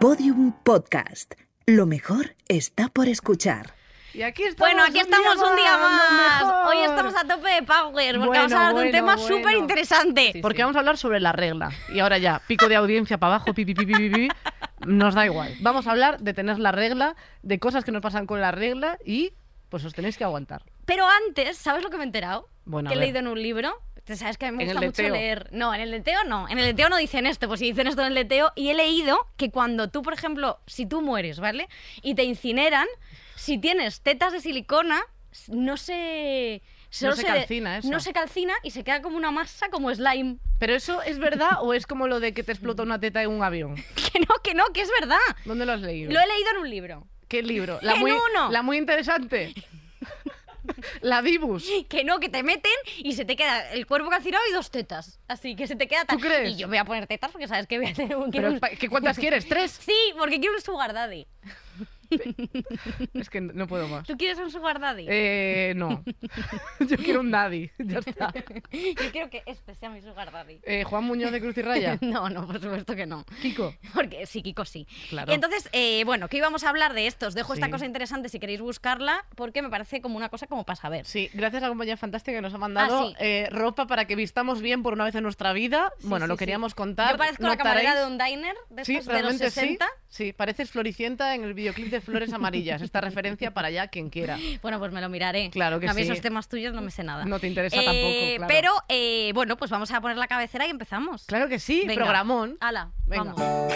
Podium Podcast. Lo mejor está por escuchar. Y aquí estamos Bueno, aquí un día estamos un día más, más. Hoy estamos a tope de power porque Bueno, vamos a hablar de un bueno, tema bueno. súper interesante. Porque vamos a hablar sobre la regla. Y ahora ya, pico de audiencia para abajo, pipi, pipi, pipi, pipi, nos da igual. Vamos a hablar de tener la regla, de cosas que nos pasan con la regla y pues os tenéis que aguantar. Pero antes, ¿sabes lo que me he enterado? Bueno, a que he leído en un libro. Sabes que a mí me gusta mucho leer. No, en el de Teo no. En el de Teo no dicen esto, pues si dicen esto en el de Teo. Y he leído que cuando tú, por ejemplo, si tú mueres, ¿vale? Y te incineran, si tienes tetas de silicona, no se. No se calcina eso. No se calcina y se queda como una masa, como slime. ¿Pero eso es verdad o es como lo de que te explota una teta en un avión? Que no, que no, que es verdad. ¿Dónde lo has leído? Lo he leído en un libro. ¿Qué libro? La En muy, uno. la muy interesante. la Dibus. Que no, que te meten y se te queda el cuerpo calcinado y dos tetas. Así que se te queda tan... ¿Tú crees? Y yo voy a poner tetas porque sabes que voy a tener un... Pero, un- pa- ¿qué cuántas quieres? ¿Tres? Sí, porque quiero un sugar daddy. Es que no puedo más. ¿Tú quieres un sugar daddy? Eh, no. Yo quiero un daddy. Ya está. Yo quiero que este sea mi sugar daddy. Eh, Juan Muñoz de Cruz y Raya. No, no, por supuesto que no. Kiko. Porque sí, Kiko sí. Claro. Y entonces, eh, bueno, que íbamos a hablar de esto. Os dejo esta Sí. cosa interesante si queréis buscarla, porque me parece como una cosa como para saber. Sí, gracias a la compañía fantástica que nos ha mandado Ah, sí. eh, ropa para que vistamos bien por una vez en nuestra vida. Sí, bueno, lo queríamos contar. Yo parezco la camarera de un diner de, Sí, estos de los realmente 60. sí. Sí, pareces Floricienta en el videoclip de Flores Amarillas. Esta referencia para allá quien quiera. Bueno, pues me lo miraré. Claro que a mí sí. esos temas tuyos no me sé nada. No te interesa Eh, tampoco, claro. Pero, eh, bueno, pues vamos a poner la cabecera y empezamos. Claro que sí, Venga. programón. Hala, Venga. vamos.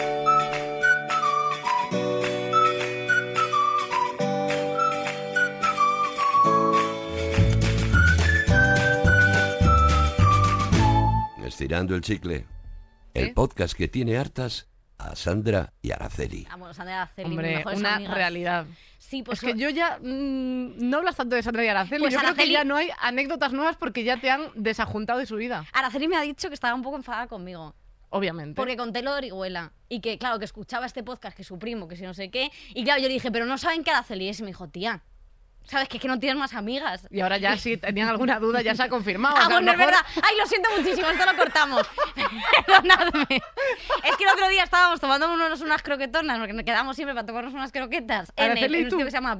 Estirando el chicle. El podcast que tiene hartas a Sandra y Araceli. Vamos, Sandra Araceli, mis Hombre, una amigas. realidad. Sí, pues es que yo ya mm, no hablas tanto de Sandra y Araceli. Pues yo creo Araceli- que ya no hay anécdotas nuevas porque ya te han desajuntado de su vida. Araceli me ha dicho que estaba un poco enfadada conmigo. Obviamente. Porque conté lo de Orihuela. Y que, claro, que escuchaba este podcast, que su primo, que si no sé qué. Y claro, yo le dije, pero no saben que Araceli es. Y me dijo, tía, ¿sabes que es que no tienes más amigas? Y ahora ya si tenían alguna duda ya se ha confirmado. Ah, O sea, bueno, es mejor- verdad. Ay, lo siento muchísimo, esto lo cortamos. Perdonadme. Es que el otro día estábamos tomando unos, unas croquetonas, porque nos quedamos siempre para tomarnos unas croquetas en, el, en sitio que se llama...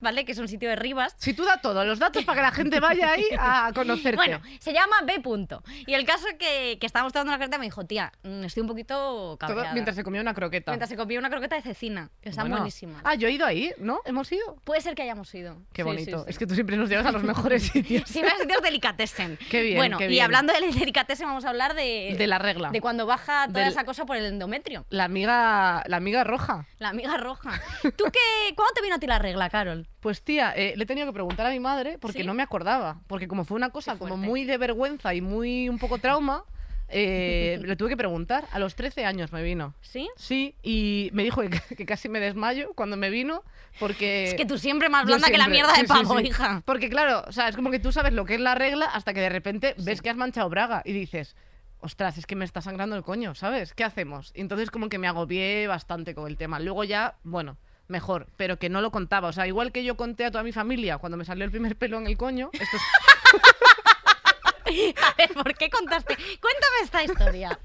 ¿Vale? Que es un sitio de Rivas. Si tú da todo, los datos para que la gente vaya ahí a conocerte. Bueno, se llama B. Punto. Y el caso que, que estábamos tomando una croqueta me dijo, tía, mm, estoy un poquito Todo cabreada. mientras se comía una croqueta. Mientras se comía una croqueta de cecina, que está Bueno. buenísima. Ah, yo he ido ahí, ¿no? ¿Hemos ido? Puede ser que hayamos ido. Qué Sí, bonito. sí, sí. Es que tú siempre nos llevas a los mejores sitios. Sí, me sitios delicatessen. Qué bien, Bueno, qué y bien. hablando de delicatessen, vamos a hablar de... De la regla. De cuando baja toda Del- esa cosa por el endometrio. La amiga, la amiga roja. La amiga roja. ¿Tú qué? ¿Cuándo te vino a ti la regla, Carol? Pues tía, eh, le he tenido que preguntar a mi madre porque ¿Sí? no me acordaba. Porque como fue una cosa como muy de vergüenza y muy un poco trauma, eh, le tuve que preguntar. A los 13 años me vino. ¿Sí? Sí, y me dijo que, que casi me desmayo cuando me vino porque... Es que tú siempre más blanda que la mierda de sí, sí, pavo, sí. hija. Porque claro, o sea, es como que tú sabes lo que es la regla hasta que de repente ves que has manchado braga y dices, ostras, es que me está sangrando el coño, ¿sabes? ¿Qué hacemos? Y entonces como que me agobié bastante con el tema. Luego ya, bueno, mejor, pero que no lo contaba. O sea, igual que yo conté a toda mi familia cuando me salió el primer pelo en el coño, esto es- A ver, ¿por qué contaste? Cuéntame esta historia.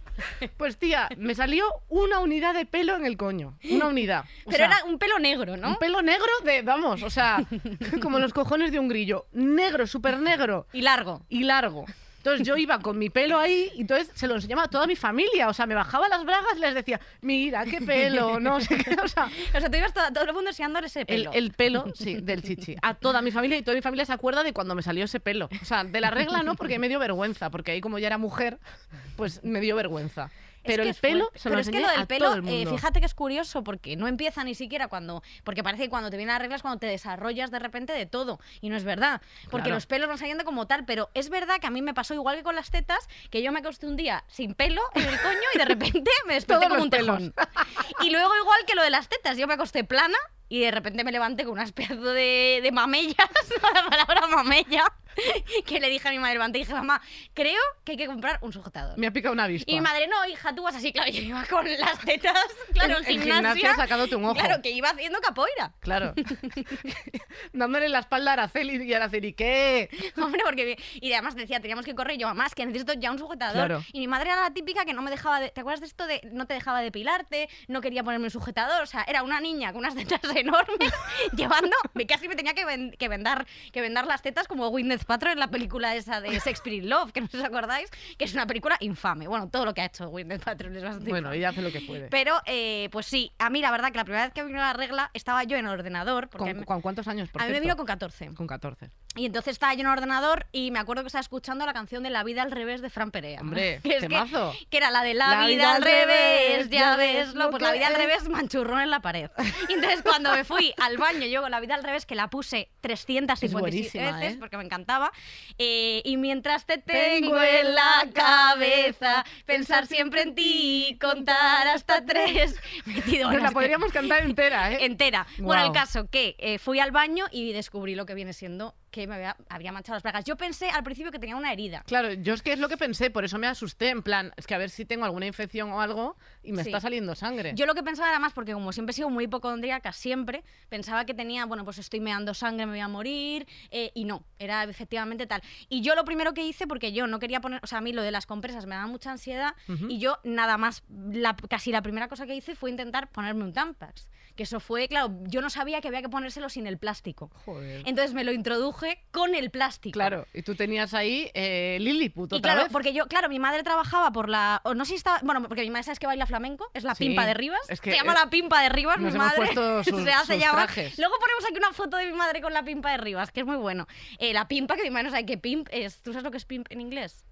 pues tía, me salió una unidad de pelo en el coño. Una unidad. O Pero sea, era un pelo negro, ¿no? Un pelo negro de, vamos, o sea, como los cojones de un grillo. Negro, súper negro. Y largo. y largo. Entonces yo iba con mi pelo ahí y entonces se lo enseñaba a toda mi familia. O sea, me bajaba las bragas y les decía, mira, qué pelo, no sé qué. O sea, O sea, tú ibas todo, todo el mundo enseñándole ese el, pelo. el pelo, sí, del chichi. A toda mi familia y toda mi familia se acuerda de cuando me salió ese pelo. O sea, de la regla no, porque me dio vergüenza, porque ahí como ya era mujer, pues me dio vergüenza. Es Pero que el es pelo fuerte. se lo Pero es que lo del pelo, eh, fíjate que es curioso porque no empieza ni siquiera cuando. Porque parece que cuando te vienen las reglas cuando te desarrollas de repente de todo. Y no es verdad. Porque Claro. los pelos van saliendo como tal. Pero es verdad que a mí me pasó igual que con las tetas, que yo me acosté un día sin pelo en el coño y de repente me desperté como un tejón. Y luego, igual que lo de las tetas, yo me acosté plana. Y de repente me levanté con unas pedazos de, de mamellas, la palabra mamella, que le dije a mi madre, levanté y dije, mamá, creo que hay que comprar un sujetador. Me ha picado una avispa. Y mi madre, no, hija, tú vas así, claro, yo iba con las tetas, claro, en, gimnasia. gimnasia sacándote un ojo. Claro, que iba haciendo capoeira. Claro. Dándole la espalda a Araceli y Araceli, ¿qué? Hombre, porque... Y además decía, teníamos que correr, y yo, mamá, es que necesito ya un sujetador. Claro. Y mi madre era la típica que no me dejaba de... ¿Te acuerdas de esto de no te dejaba depilarte? No quería ponerme un sujetador. O sea, era una niña con unas tetas enormes llevando... Me casi me tenía que, ven- que, vendar, que vendar las tetas como Gwyneth Paltrow en la película esa de Shakespeare in Love, que no os acordáis, que es una película infame. Bueno, todo lo que ha hecho Gwyneth Paltrow es bastante Bueno, infame. ella hace lo que puede. Pero, eh, pues sí, a mí la verdad que la primera vez que vino la regla estaba yo en el ordenador. Porque ¿Con, con cuántos años, por a mí me cierto? vino con 14. Con 14. Y entonces estaba yo en el ordenador y me acuerdo que estaba escuchando la canción de La vida al revés de Fran Perea. Hombre, que, es que, temazo. que era la de La, vida, al revés, ya ves, lo pues la vida al revés, manchurrón en la pared. Y entonces cuando me fui al baño, yo con La vida al revés, que la puse 357 buenísima, veces ¿eh? porque me encantaba, eh, y mientras te tengo en la cabeza, pensar siempre en ti, contar hasta tres, metido Nos en la podríamos cantar entera, ¿eh? entera. Bueno, el caso que eh, fui al baño y descubrí lo que viene siendo que me había, había manchado las bragas. Yo pensé al principio que tenía una herida. Claro, yo es que es lo que pensé, por eso me asusté, en plan, es que a ver si tengo alguna infección o algo y me Sí. está saliendo sangre. Yo lo que pensaba era más, porque como siempre he sido muy hipocondríaca, siempre pensaba que tenía, bueno, pues estoy meando sangre, me voy a morir, eh, y no, era efectivamente tal. Y yo lo primero que hice, porque yo no quería poner, o sea, a mí lo de las compresas me daba mucha ansiedad, y yo nada más, la- casi la primera cosa que hice fue intentar ponerme un Tampax. Que eso fue, claro, yo no sabía que había que ponérselo sin el plástico. Joder. Entonces me lo introduje con el plástico. Claro, y tú tenías ahí eh, Lilliput Y otra claro, vez. porque yo, claro, mi madre trabajaba por la. O no sé si estaba. Bueno, porque mi madre sabes que baila flamenco, es la Sí, pimpa de Rivas. es que se llama es- la pimpa de Rivas, mi madre. sus- se hace llamar. Luego ponemos aquí una foto de mi madre con la pimpa de Rivas, que es muy bueno. Eh, la pimpa, que mi madre no sabe qué pimp es. ¿Tú sabes lo que es pimp en inglés?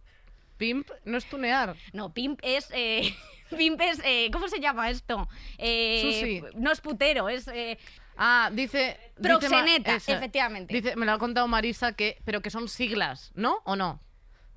Pimp no es tunear. No, pimp es. eh, pimp es. eh, ¿Cómo se llama esto? Eh. No es putero, es. eh, Ah, dice... Proxeneta, efectivamente. Dice, me lo ha contado Marisa, que, pero que son siglas, ¿no? ¿O no?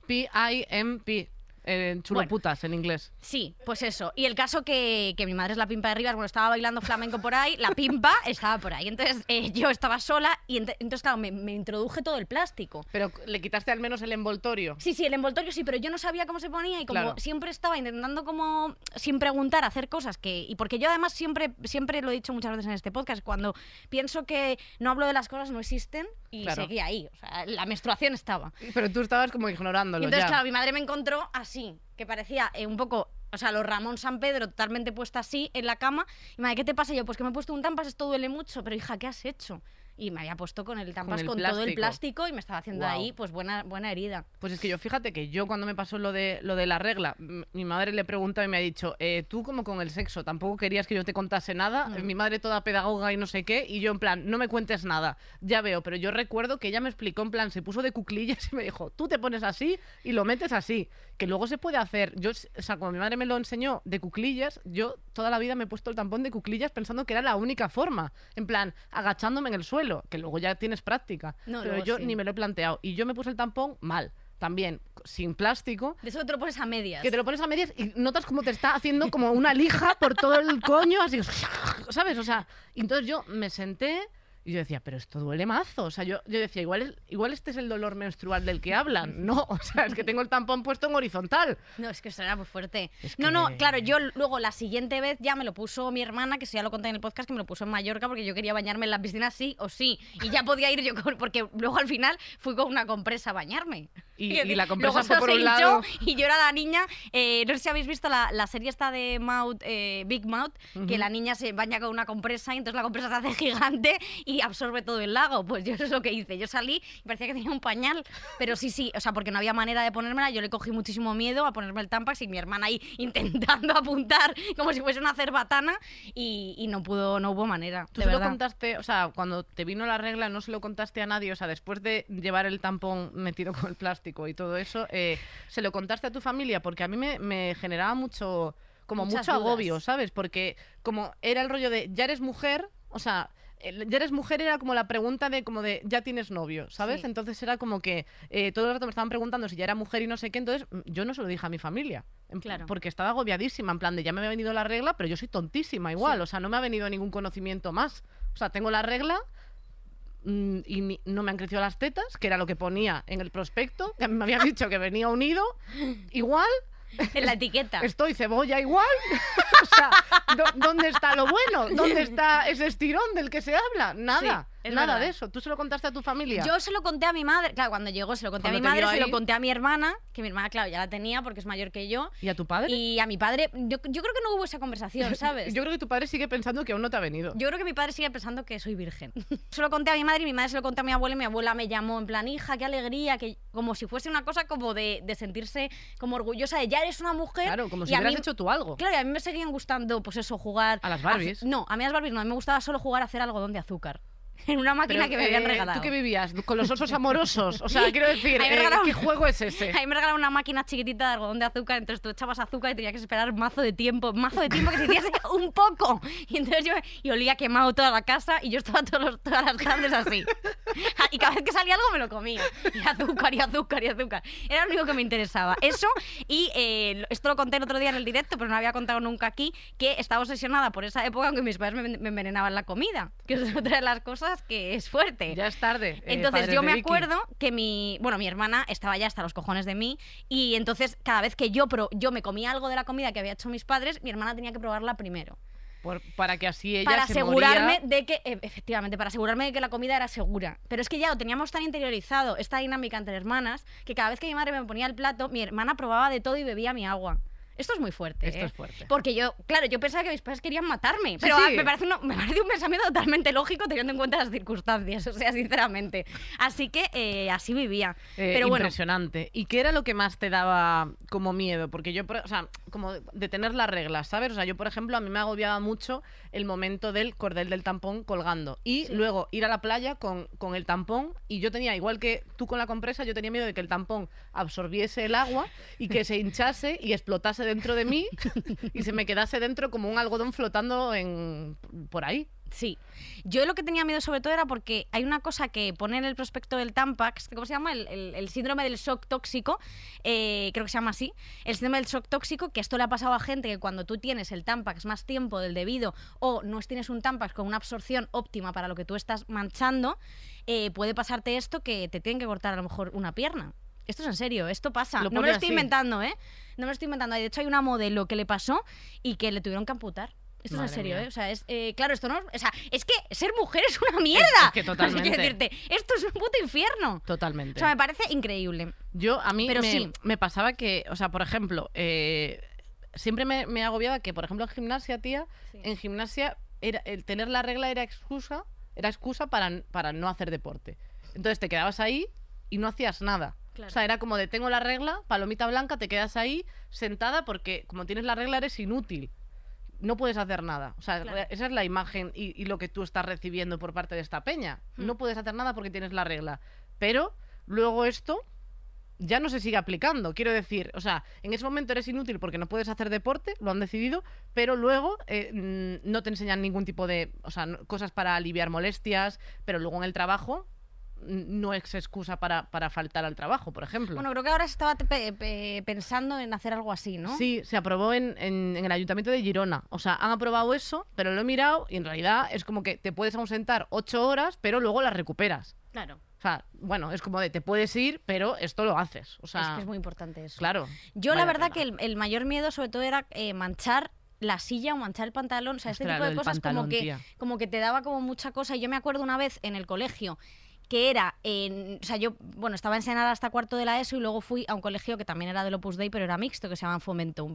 P-I-M-P. Eh, chuloputas en inglés. Sí, pues eso. Y el caso que, que mi madre es la pimpa de Rivas, bueno, estaba bailando flamenco por ahí, la pimpa estaba por ahí. Entonces eh, yo estaba sola y ent- entonces, claro, me, me introduje todo el plástico. Pero le quitaste al menos el envoltorio. Sí, sí, el envoltorio sí, pero yo no sabía cómo se ponía y como Claro. siempre estaba intentando como, sin preguntar, hacer cosas que... Y porque yo además siempre, siempre lo he dicho muchas veces en este podcast, cuando pienso que no hablo de las cosas, no existen y Claro. seguía ahí. O sea, la menstruación estaba. Pero tú estabas como ignorándolo Y entonces, ya. claro, mi madre me encontró así, que parecía eh, un poco, o sea, los Ramón San Pedro totalmente puesta así en la cama. Y madre, ¿qué te pasa? Y yo, pues que me he puesto un tampas, esto duele mucho. Pero hija, ¿qué has hecho? Y me había puesto con el tampas el con, todo el plástico. y me estaba haciendo ahí, pues buena, buena herida. Pues es que yo fíjate que yo cuando me pasó lo de lo de la regla, mi madre le pregunta y me ha dicho, eh, tú como con el sexo, tampoco querías que yo te contase nada, Mm. mi madre toda pedagoga y no sé qué, y yo en plan, no me cuentes nada, ya veo, pero yo recuerdo que ella me explicó en plan, se puso de cuclillas y me dijo, tú te pones así y lo metes así, que luego se puede hacer, yo, o sea, cuando mi madre me lo enseñó de cuclillas, yo toda la vida me he puesto el tampón de cuclillas pensando que era la única forma, en plan, agachándome en el suelo, que luego ya tienes práctica, No, pero yo sí. ni me lo he planteado, y yo me puse el tampón mal también sin plástico, De eso te lo pones a medias. que te lo pones a medias y notas como te está haciendo como una lija por todo el coño, así, ¿sabes? O sea, entonces yo me senté y yo decía, pero esto duele mazo. O sea, yo, yo decía, igual, igual este es el dolor menstrual del que hablan. No, o sea, es que tengo el tampón puesto en horizontal. No, es que eso era muy fuerte. Es No, no, claro, yo luego la siguiente vez ya me lo puso mi hermana, que eso ya lo conté en el podcast, que me lo puso en Mallorca porque yo quería bañarme en la piscina sí o sí. Y ya podía ir yo con, porque luego al final fui con una compresa a bañarme. Y- y la compresa por un lado. Y yo era la niña, eh, no sé si habéis visto la, la serie esta de Mouth, eh, Big Mouth, que la niña se baña con una compresa y entonces la compresa se hace gigante y absorbe todo el lago. Pues yo eso es lo que hice. Yo salí y parecía que tenía un pañal, pero sí, sí, o sea, porque no había manera de ponérmela, yo le cogí muchísimo miedo a ponerme el Tampax y mi hermana ahí intentando apuntar como si fuese una cerbatana y, y no pudo, no hubo manera. Tú de se lo verdad. contaste, o sea, cuando te vino la regla, no se lo contaste a nadie, o sea, después de llevar el tampón metido con el plástico y todo eso, eh, ¿se lo contaste a tu familia? Porque a mí me, me generaba mucho, como Muchas mucho dudas. agobio, ¿sabes? Porque como era el rollo de, ya eres mujer, o sea... Ya eres mujer era como la pregunta de como de ya tienes novio, ¿sabes? Sí. Entonces era como que eh, todo el rato me estaban preguntando si ya era mujer y no sé qué, entonces mm, yo no se lo dije a mi familia. Claro. Porque estaba agobiadísima, en plan de ya me ha venido la regla, pero yo soy tontísima igual, Sí. o sea, no me ha venido ningún conocimiento más. O sea, tengo la regla, mm, y ni- no me han crecido las tetas, que era lo que ponía en el prospecto, que me habían dicho que venía unido, igual, En la etiqueta. estoy cebolla igual. o sea, ¿dó- ¿dónde está lo bueno? ¿Dónde está ese estirón del que se habla? Nada, es nada verdad. de eso. ¿Tú se lo contaste a tu familia? Yo se lo conté a mi madre, claro, cuando llegó se lo conté a mi madre, se lo conté a mi hermana, que mi hermana, claro, ya la tenía porque es mayor que yo, ¿Y a tu padre? y a mi padre, yo, yo creo que no hubo esa conversación, ¿sabes? Yo creo que tu padre sigue pensando que aún no te ha venido. Yo creo que mi padre sigue pensando que soy virgen. Se lo conté a mi madre y mi madre se lo conté a mi abuela y mi abuela me llamó en plan, hija, qué alegría, que como si fuese una cosa como de, de sentirse como orgullosa de ya eres una mujer. Claro, como si hubieras mí- hecho tú algo. Claro, y a mí me seguían gustando, pues eso, jugar. ¿A las Barbies? no, a mí las Barbies no, a mí me gustaba solo jugar a hacer algodón de azúcar. En una máquina Pero, que me habían eh, regalado. ¿Tú qué vivías? ¿Con los osos amorosos? O sea, quiero decir, eh, regalaron- ¿qué juego es ese? Ahí me regalaron una máquina chiquitita de algodón de azúcar, entonces tú echabas azúcar y tenías que esperar mazo de tiempo, mazo de tiempo que se hiciese un poco. Y entonces yo y olía quemado toda la casa y yo estaba todos todas las tardes así. Y cada vez que salía algo me lo comía. Y azúcar, y azúcar, y azúcar. Era lo único que me interesaba. Eso, y eh, esto lo conté el otro día en el directo, pero no había contado nunca aquí, que estaba obsesionada por esa época en que mis padres me, me envenenaban la comida. Que es otra de las cosas que es fuerte. Ya es tarde. eh, Entonces yo me acuerdo que mi, bueno, mi hermana estaba ya hasta los cojones de mí y entonces cada vez que yo, pro- yo me comía algo de la comida que había hecho mis padres, mi hermana tenía que probarla primero. Por- para que así ella para se asegurarme moría. de que, e- efectivamente, para asegurarme de que la comida era segura. Pero es que ya lo teníamos tan interiorizado, esta dinámica entre hermanas, que cada vez que mi madre me ponía el plato, mi hermana probaba de todo y bebía mi agua. Esto es muy fuerte. Esto ¿eh? es fuerte. Porque yo, claro, yo pensaba que mis padres querían matarme. Pero sí. me, parece uno- me parece un pensamiento totalmente lógico teniendo en cuenta las circunstancias, o sea, sinceramente. Así que eh, así vivía. Eh, pero bueno, impresionante. ¿Y qué era lo que más te daba como miedo? Porque yo, o sea, como de tener las reglas, ¿sabes? O sea, yo, por ejemplo, a mí me agobiaba mucho el momento del cordel del tampón colgando. Y luego ir a la playa con, con el tampón. Y yo tenía, igual que tú con la compresa, yo tenía miedo de que el tampón absorbiese el agua y que se hinchase y explotase dentro de mí y se me quedase dentro como un algodón flotando en, por ahí. Sí. Yo lo que tenía miedo sobre todo era porque hay una cosa que pone en el prospecto del Tampax, ¿cómo se llama? El, el- el síndrome del shock tóxico, eh, creo que se llama así. El síndrome del shock tóxico, que esto le ha pasado a gente que cuando tú tienes el Tampax más tiempo del debido o no tienes un Tampax con una absorción óptima para lo que tú estás manchando, eh, puede pasarte esto que te tienen que cortar a lo mejor una pierna. Esto es en serio, esto pasa. Lo no me lo estoy así. inventando, ¿eh? No me lo estoy inventando. De hecho, hay una modelo que le pasó y que le tuvieron que amputar. Esto es en serio, mía. ¿eh? O sea, es, eh, claro, esto no. O sea, es que ser mujer es una mierda. es que totalmente. Quiero decirte, esto es un puto infierno. Totalmente. O sea, me parece increíble. Yo, a mí Pero me, sí. me pasaba que, o sea, por ejemplo, eh, siempre me, me agobiaba que, por ejemplo, en gimnasia, tía, Sí. en gimnasia era, el tener la regla era excusa, era excusa para, para no hacer deporte. Entonces te quedabas ahí y no hacías nada. Claro. O sea, era como de tengo la regla, palomita blanca, te quedas ahí sentada porque como tienes la regla eres inútil. No puedes hacer nada. O sea, Claro. esa es la imagen y, y lo que tú estás recibiendo por parte de esta peña. Hmm. No puedes hacer nada porque tienes la regla. Pero luego esto ya no se sigue aplicando. Quiero decir, o sea, en ese momento eres inútil porque no puedes hacer deporte, lo han decidido, pero luego eh, no te enseñan ningún tipo de, o sea, cosas para aliviar molestias, pero luego en el trabajo no es excusa para, para faltar al trabajo, por ejemplo. Bueno, creo que ahora se estaba te- pe- pe- pensando en hacer algo así, ¿no? Sí, se aprobó en, en- en el Ayuntamiento de Girona. O sea, han aprobado eso, pero lo he mirado y en realidad es como que te puedes ausentar ocho horas, pero luego las recuperas. Claro. O sea, bueno, es como de te puedes ir, pero esto lo haces. O sea, es que es muy importante eso. claro. Yo la verdad que el, el mayor miedo sobre todo era eh, manchar la silla o manchar el pantalón, o sea, este Ostras, tipo lo de cosas como que, tía. como que te daba como mucha cosa. Y yo me acuerdo una vez en el colegio que era, en, o sea, yo, bueno, estaba en Senara hasta cuarto de la ESO y luego fui a un colegio que también era del Opus Dei, pero era mixto, que se llama Fomento.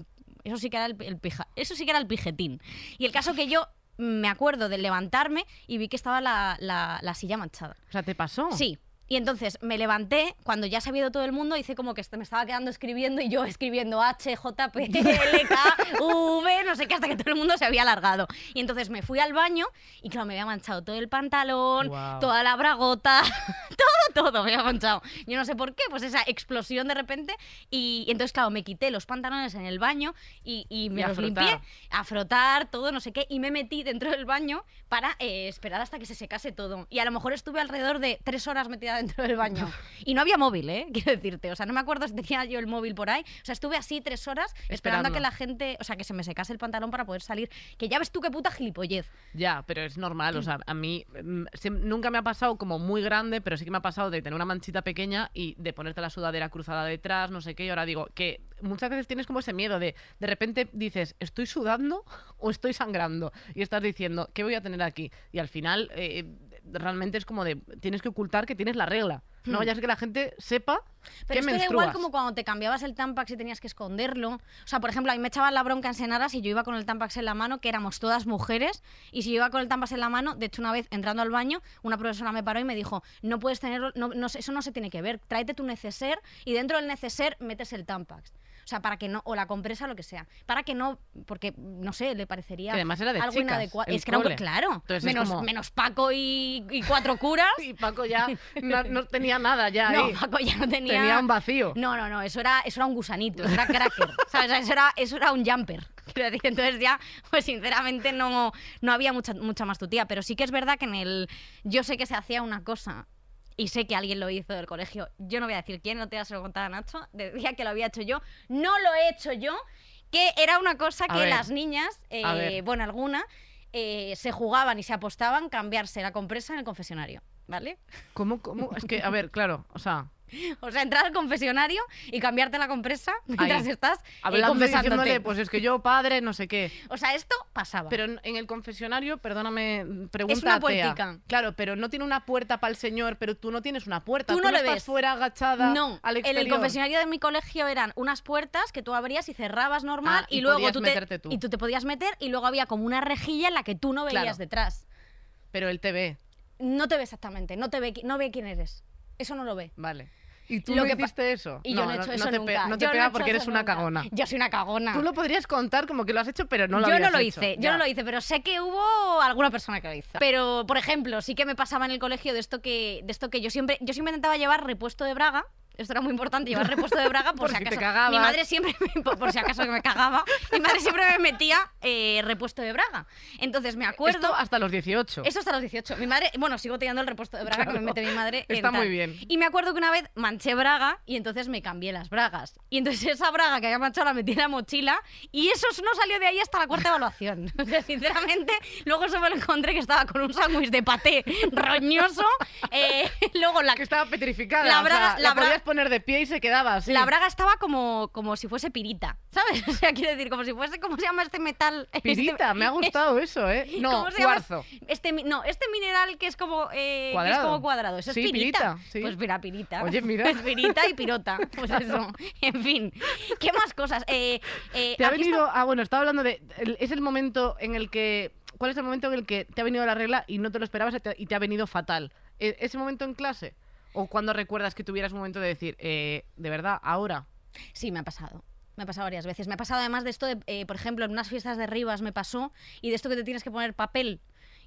Eso sí que era el, el pija- eso sí que era el pijetín. Y el caso que yo me acuerdo de levantarme y vi que estaba la, la- la silla manchada. O sea, ¿te pasó? Sí. Y entonces me levanté, cuando ya se había ido todo el mundo, hice como que me estaba quedando escribiendo y yo escribiendo H, J, P, L, K, V, no sé qué, hasta que todo el mundo se había alargado. Y entonces me fui al baño y claro, me había manchado todo el pantalón, toda la bragota, todo, todo me había manchado. Yo no sé por qué, pues esa explosión de repente. Y, y entonces, claro, me quité los pantalones en el baño y, y me Y los limpié a frotar, todo, no sé qué, y me metí dentro del baño para eh, esperar hasta que se secase todo. Y a lo mejor estuve alrededor de tres horas metida dentro del baño. Y no había móvil, ¿eh? Quiero decirte. O sea, no me acuerdo si tenía yo el móvil por ahí. O sea, estuve así tres horas esperando, a que la gente, o sea, que se me secase el pantalón para poder salir. Que ya ves tú qué puta gilipollez. Ya, pero es normal, o sea, a mí mm, nunca me ha pasado como muy grande, pero sí que me ha pasado de tener una manchita pequeña y de ponerte la sudadera cruzada detrás, no sé qué, y ahora digo que muchas veces tienes como ese miedo de de repente dices, ¿estoy sudando o estoy sangrando? Y estás diciendo, ¿qué voy a tener aquí? Y al final eh, realmente es como de, tienes que ocultar que tienes la regla, no vayas a que la gente sepa Pero esto menstruas. igual como cuando te cambiabas el Tampax y tenías que esconderlo. O sea, por ejemplo, a mí me echaban la bronca en Senaras y yo iba con el Tampax en la mano, que éramos todas mujeres, y si yo iba con el Tampax en la mano, de hecho una vez entrando al baño, una profesora me paró y me dijo, no puedes tenerlo, no, no, eso no se tiene que ver, tráete tu neceser y dentro del neceser metes el Tampax. O sea, para que no, o la compresa, lo que sea. Para que no, porque, no sé, le parecería Que además era de algo inadecuado. Es que era un, claro, Entonces es menos, como- menos Paco y, y cuatro curas. Y Paco ya no, no tenía nada ya No, ahí. Paco ya no tenía. Tenía un vacío. No, no, no, eso era, eso era un gusanito, eso era cracker. ¿sabes? Eso era, eso era un jumper. Entonces ya, pues sinceramente no, no había mucha, mucha más tutía. Pero sí que es verdad que en el. Yo sé que se hacía una cosa. Y sé que alguien lo hizo del colegio. Yo no voy a decir quién, no te voy a contar a Nacho. Decía que lo había hecho yo. No lo he hecho yo. Que era una cosa A que ver, las niñas, eh, bueno, alguna, eh, se jugaban y se apostaban cambiarse la compresa en el confesionario. ¿Vale? ¿Cómo, cómo? Es que, a ver, claro, o sea, O sea, entrar al confesionario y cambiarte la compresa mientras Ahí. estás eh, hablando confesándote. pues es que yo, padre, no sé qué. O sea, esto pasaba. Pero en, en el confesionario, perdóname, pregunta Es una puertica. Claro, pero no tiene una puerta para el señor, pero tú no tienes una puerta. Tú no lo estás ves. fuera agachada no, al en exterior. el confesionario de mi colegio eran unas puertas que tú abrías y cerrabas normal Ah, y, y luego tú te, tú. y tú te podías meter y luego había como una rejilla en la que tú no veías Claro. detrás. Pero él te ve, No te ve exactamente, no te ve, no ve quién eres. Eso no lo ve. vale. ¿Y tú Lo no que hiciste eso? Y yo no he hecho eso te nunca. no te Yo pega porque eres una nunca. cagona. Yo soy una cagona. Tú lo podrías contar como que lo has hecho, pero no lo yo no lo hecho. hice, yo Ya. no lo hice, pero sé que hubo alguna persona que lo hizo. Pero, por ejemplo, sí que me pasaba en el colegio de esto que, de esto que yo siempre, yo siempre intentaba llevar repuesto de braga. Esto era muy importante, llevar repuesto de braga por, Por si te acaso. cagabas. Mi madre siempre, me- por, por si acaso que me cagaba, mi madre siempre me metía eh, repuesto de braga. Entonces me acuerdo. Esto hasta los 18. Eso hasta los 18. Mi madre, bueno, sigo teniendo el repuesto de braga que me Claro. mete mi madre. en Está tal. muy bien. Y me acuerdo que una vez manché braga y entonces me cambié las bragas. Y entonces esa braga que había manchado la metí en la mochila y eso no salió de ahí hasta la cuarta evaluación. O sea, sinceramente, luego eso me lo encontré que estaba con un sándwich de paté roñoso. eh, luego la, que estaba petrificada. La o braga- sea, la la bra- podías poner de pie y se quedaba así. la braga estaba como, como si fuese pirita, ¿sabes? O sea, quiero decir, como si fuese, ¿cómo se llama este metal? Este- Pirita, me ha gustado eso, ¿eh? No, cuarzo. Este, no, este mineral que es como, eh, que es Cuadrado. como cuadrado. Eso Sí, es pirita. pirita, sí. Pues mira, pirita. Oye, mira. Es pirita y pirota. Pues eso. En fin. ¿Qué más cosas? Eh, eh, Te ha venido. está- Ah, bueno, estaba hablando de. es el momento en el que. ¿Cuál es el momento en el que te ha venido la regla y no te lo esperabas y te, y te ha venido fatal? ¿E- ¿Ese momento en clase? ¿O cuando recuerdas que tuvieras un momento de decir, eh, de verdad, ahora? Sí, me ha pasado. Me ha pasado varias veces. Me ha pasado además de esto, de, eh, por ejemplo, en unas fiestas de Rivas me pasó, y de esto que te tienes que poner papel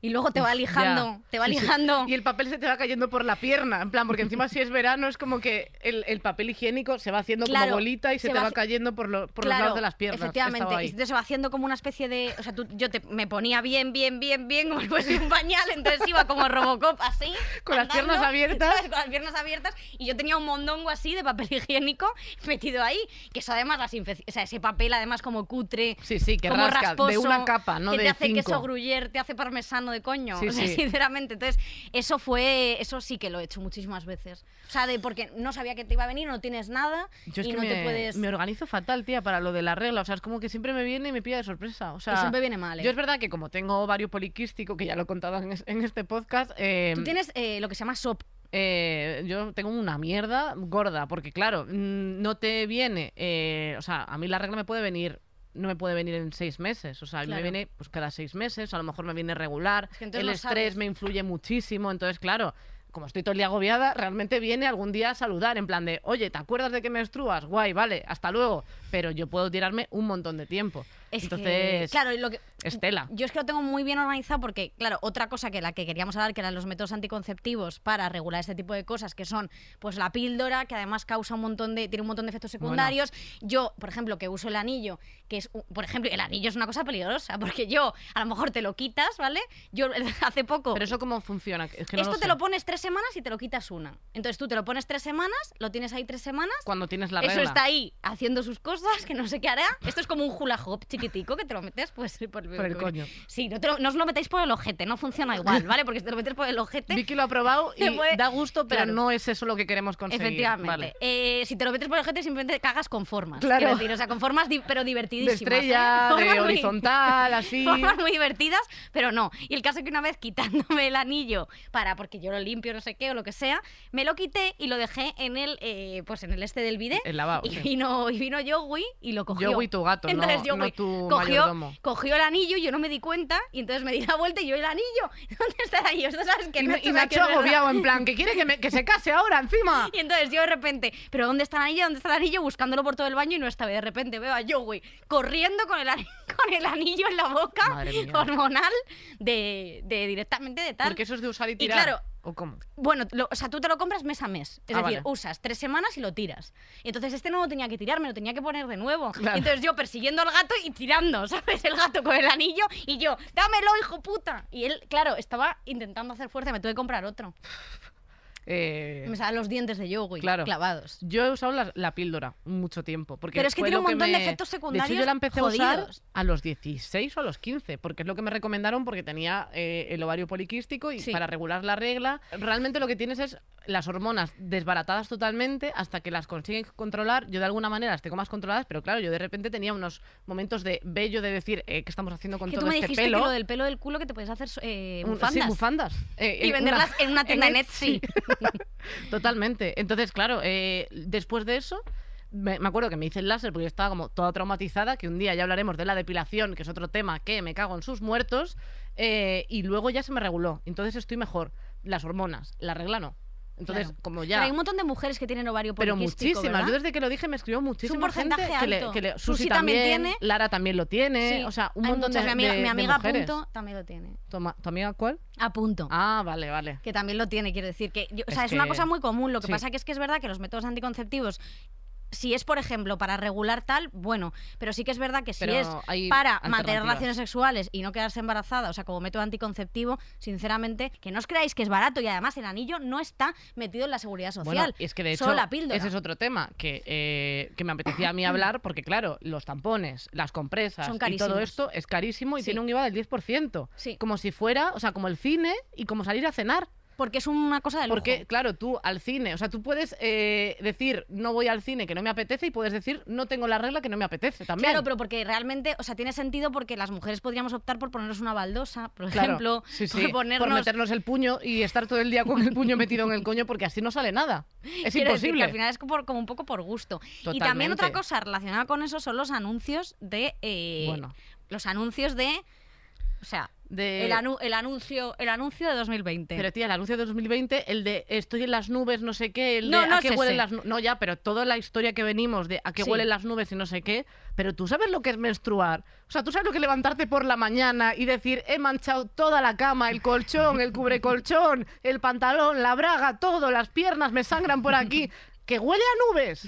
y luego te va Ya. lijando, te va Sí, sí. lijando. Y el papel se te va cayendo por la pierna. En plan, porque encima si es verano es como que el, el papel higiénico se va haciendo Claro, como bolita y se, se te va va cayendo por, lo- por los Claro, lados de las piernas. Efectivamente. Y se va haciendo como una especie de. O sea, tú- yo te- me ponía bien, bien, bien, bien, como si fuese un pañal, entonces iba como Robocop así. Con las piernas abiertas. ¿sabes? Con las piernas abiertas. Y yo tenía un mondongo así de papel higiénico metido ahí. Que eso además, las o sea, ese papel además como cutre. Sí, sí, que como rasca, de rasposo, una capa, no que de te hace cinco. queso gruyere, te hace parmesano de coño. Sí, o sea, sí. sinceramente. Entonces, eso fue. Eso sí que lo he hecho muchísimas veces. O sea, de porque no sabía que te iba a venir, no tienes nada. Yo es y que no me, te puedes. me organizo fatal, tía, para lo de la regla. O sea, es como que siempre me viene y me pilla de sorpresa. O sea, Y siempre viene mal, ¿eh? Yo es verdad que como tengo ovario poliquístico, que ya lo he contado en, es- en este podcast, eh, Tú tienes eh, lo que se llama SOP. eh, yo tengo una mierda gorda, porque claro, no te viene, eh, o sea, a mí la regla me puede venir, no me puede venir en seis meses, o sea, mí me Claro. viene pues cada seis meses, a lo mejor me viene regular, Es que entonces el no estrés sabes. me influye muchísimo, entonces claro, como estoy todo el día agobiada, realmente viene algún día a saludar, en plan de, oye, ¿te acuerdas de que menstruas? Guay, vale, hasta luego, pero yo puedo tirarme un montón de tiempo. Es que, Entonces, claro, lo que, Estela. yo es que lo tengo muy bien organizado porque, claro, otra cosa que la que queríamos hablar, que eran los métodos anticonceptivos para regular este tipo de cosas, que son, pues, la píldora, que además causa un montón de, tiene un montón de efectos secundarios. Yo, por ejemplo, que uso el anillo, que es, por ejemplo, el anillo es una cosa peligrosa, porque yo, a lo mejor te lo quitas, ¿vale? Yo hace poco... Pero eso cómo funciona. Es que no esto te lo pones tres semanas y te lo quitas una. Entonces tú te lo pones tres semanas, lo tienes ahí tres semanas Cuando tienes la eso regla. está ahí haciendo sus cosas, que no sé qué hará. Esto es como un hula hoop chiquitico que te lo metes pues por, Por el coño. Sí, no, te lo- no os lo metéis por el ojete, no funciona igual, ¿vale? Porque si te lo metes por el ojete, Vicky lo ha probado y puede- da gusto, pero Claro. no es eso lo que queremos conseguir. efectivamente. Vale. Eh, si te lo metes por el ojete simplemente cagas con formas. Claro. decir, o sea, con formas di- pero De divertidísimas. estrella, ¿eh? de Formas muy- horizontal, así. Formas muy divertidas, pero no. Y el caso es que una vez quitándome el anillo para, porque yo lo limpio, no sé qué, o lo que sea, me lo quité y lo dejé en el, eh, pues en el este del bidet. El lavabo, Y sí. vino, y vino Yogui y lo cogió. Yogui tu gato, no- entonces, no Yogui tu cogió, mayordomo. cogió el anillo, yo no me di cuenta, y entonces me di la vuelta y yo el anillo. ¿Dónde está el anillo? Sabes que Y, no me- y Nacho es verdad. agobiado, en plan, que quiere que, me- que se case ahora, encima. Y entonces yo de repente, ¿pero dónde está el anillo? ¿Dónde está el anillo? Buscándolo por todo el baño y no estaba. Y de repente veo a Yogui corriendo con el, ani- con el anillo en la boca, hormonal, de, de directamente de tal. Porque eso es de usar y Y tirar. claro, ¿O cómo? Bueno, lo- o sea, tú te lo compras mes a mes. Es Ah, decir, vale. usas tres semanas y lo tiras. Y entonces este no lo tenía que tirar, me lo tenía que poner de nuevo. Claro. Entonces yo persiguiendo al gato y tirando, ¿sabes? El gato con el anillo y yo, dámelo, hijo puta. Y él, claro, estaba intentando hacer fuerza me tuve que comprar otro. Eh, Me salen los dientes de Yogui Claro. clavados. Yo he usado la, la píldora mucho tiempo. Porque Pero es que tiene un montón de efectos De hecho, secundarios yo la empecé a usar a los 16 o a los 15, porque es lo que me recomendaron porque tenía eh, el ovario poliquístico y Sí. para regular la regla. Realmente lo que tienes es las hormonas desbaratadas totalmente hasta que las consigues controlar. Yo de alguna manera las tengo más controladas, pero claro, yo de repente tenía unos momentos de bello de decir, eh, ¿qué estamos haciendo con que tú todo me este dijiste pelo? que lo del pelo del culo que te puedes hacer eh, bufandas. Sí, bufandas. Eh, Y venderlas en una tienda en Etsy. Totalmente. Entonces, claro, eh, después de eso, me, me acuerdo que me hice el láser porque yo estaba como toda traumatizada, que un día ya hablaremos de la depilación, que es otro tema que me cago en sus muertos, eh, y luego ya se me reguló. Entonces estoy mejor. Las hormonas, la regla no. Entonces, Claro. como Pero ya... hay un montón de mujeres que tienen ovario Pero muchísimas. ¿verdad? Yo desde que lo dije me escribió muchísima gente porcentaje que le, alto. que le- Susi Susi también tiene. Lara también lo tiene, Sí, o sea, un hay montón muchas. de, Mi amiga, de- mi de amiga mujeres. Punto también lo tiene. Toma- ¿Tu amiga cuál? A punto. Ah, vale, vale. que también lo tiene, quiero decir que yo- o Es sea, es una que- cosa muy común. Lo que sí. pasa que es que es verdad que los métodos anticonceptivos si es, por ejemplo, para regular tal, bueno, pero sí que es verdad que si Pero es para mantener relaciones sexuales y no quedarse embarazada, o sea, como método anticonceptivo, sinceramente, que no os creáis que es barato y además el anillo no está metido en la seguridad social. Bueno, y es que de hecho, solo la píldora. ese es otro tema que, eh, que me apetecía a mí hablar, porque claro, los tampones, las compresas Son y todo esto es carísimo y Sí. tiene un IVA del 10%. Sí. Como si fuera, o sea, como el cine y como salir a cenar. Porque es una cosa de lujo. Porque, claro, tú al cine, o sea, tú puedes eh, decir no voy al cine que no me apetece y puedes decir no tengo la regla que no me apetece también. Claro, pero porque realmente, o sea, tiene sentido porque las mujeres podríamos optar por ponernos una baldosa, por Claro, ejemplo, sí, sí, por ponernos... por meternos el puño y estar todo el día con el puño metido en el coño porque así no sale nada. Es Quiero imposible. que al final es como, como un poco por gusto. Y también otra cosa relacionada con eso son los anuncios de... eh, Bueno. Los anuncios de... O sea, De- el, anu- el anuncio el anuncio de 2020. Pero tía, el anuncio de 2020, el de estoy en las nubes, no sé qué, el No, de no a qué huelen las nubes. No, ya, pero toda la historia que venimos de a qué Sí. huelen las nubes y no sé qué. Pero tú sabes lo que es menstruar. O sea, tú sabes lo que es levantarte por la mañana y decir, he manchado toda la cama, el colchón, el cubrecolchón, el pantalón, la braga, todo, las piernas me sangran por aquí. ¿Que huele a nubes?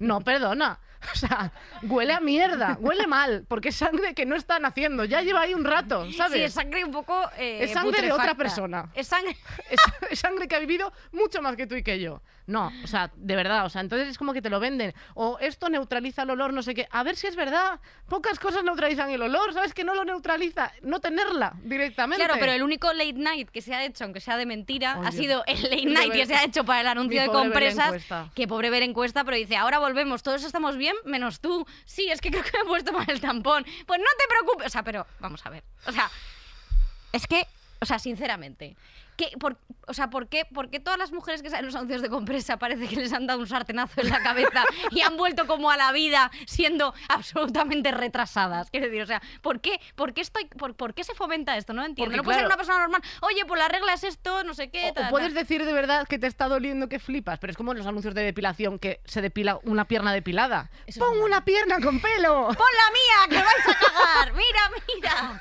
No, perdona. O sea, huele a mierda, huele mal, porque es sangre que no están haciendo. Ya lleva ahí un rato, ¿sabes? Sí, es sangre un poco eh, Es sangre de otra persona. Es sangre... es, es sangre que ha vivido mucho más que tú y que yo. No, o sea, de verdad, o sea, entonces es como que te lo venden. O esto neutraliza el olor, no sé qué. A ver si es verdad. Pocas cosas neutralizan el olor, ¿sabes? Que no lo neutraliza, no tenerla directamente. Claro, pero el único late night que se ha hecho, aunque sea de mentira, ha sido el late night que se ha hecho para el anuncio de compresas. Que pobre ver encuesta, pero dice, ahora volvemos, todos estamos bien, menos tú. Sí, es que creo que me he puesto mal el tampón. Pues no te preocupes. O sea, pero vamos a ver. O sea, es que o sea, sinceramente, ¿qué, por, o sea, ¿por qué, por qué todas las mujeres que salen en los anuncios de compresa parece que les han dado un sartenazo en la cabeza y han vuelto como a la vida siendo absolutamente retrasadas? Quiero decir, o sea, ¿por qué, por qué, estoy, por, por qué se fomenta esto? No entiendo. Porque, no puede ser una persona normal, oye, pues la regla es esto, no sé qué. O- tal, O, tal". puedes decir de verdad que te está doliendo que flipas, pero es como en los anuncios de depilación que se depila una pierna depilada. Eso es Pon una pierna con pelo. ¡Pon la mía, que vais a cagar! ¡Mira, mira!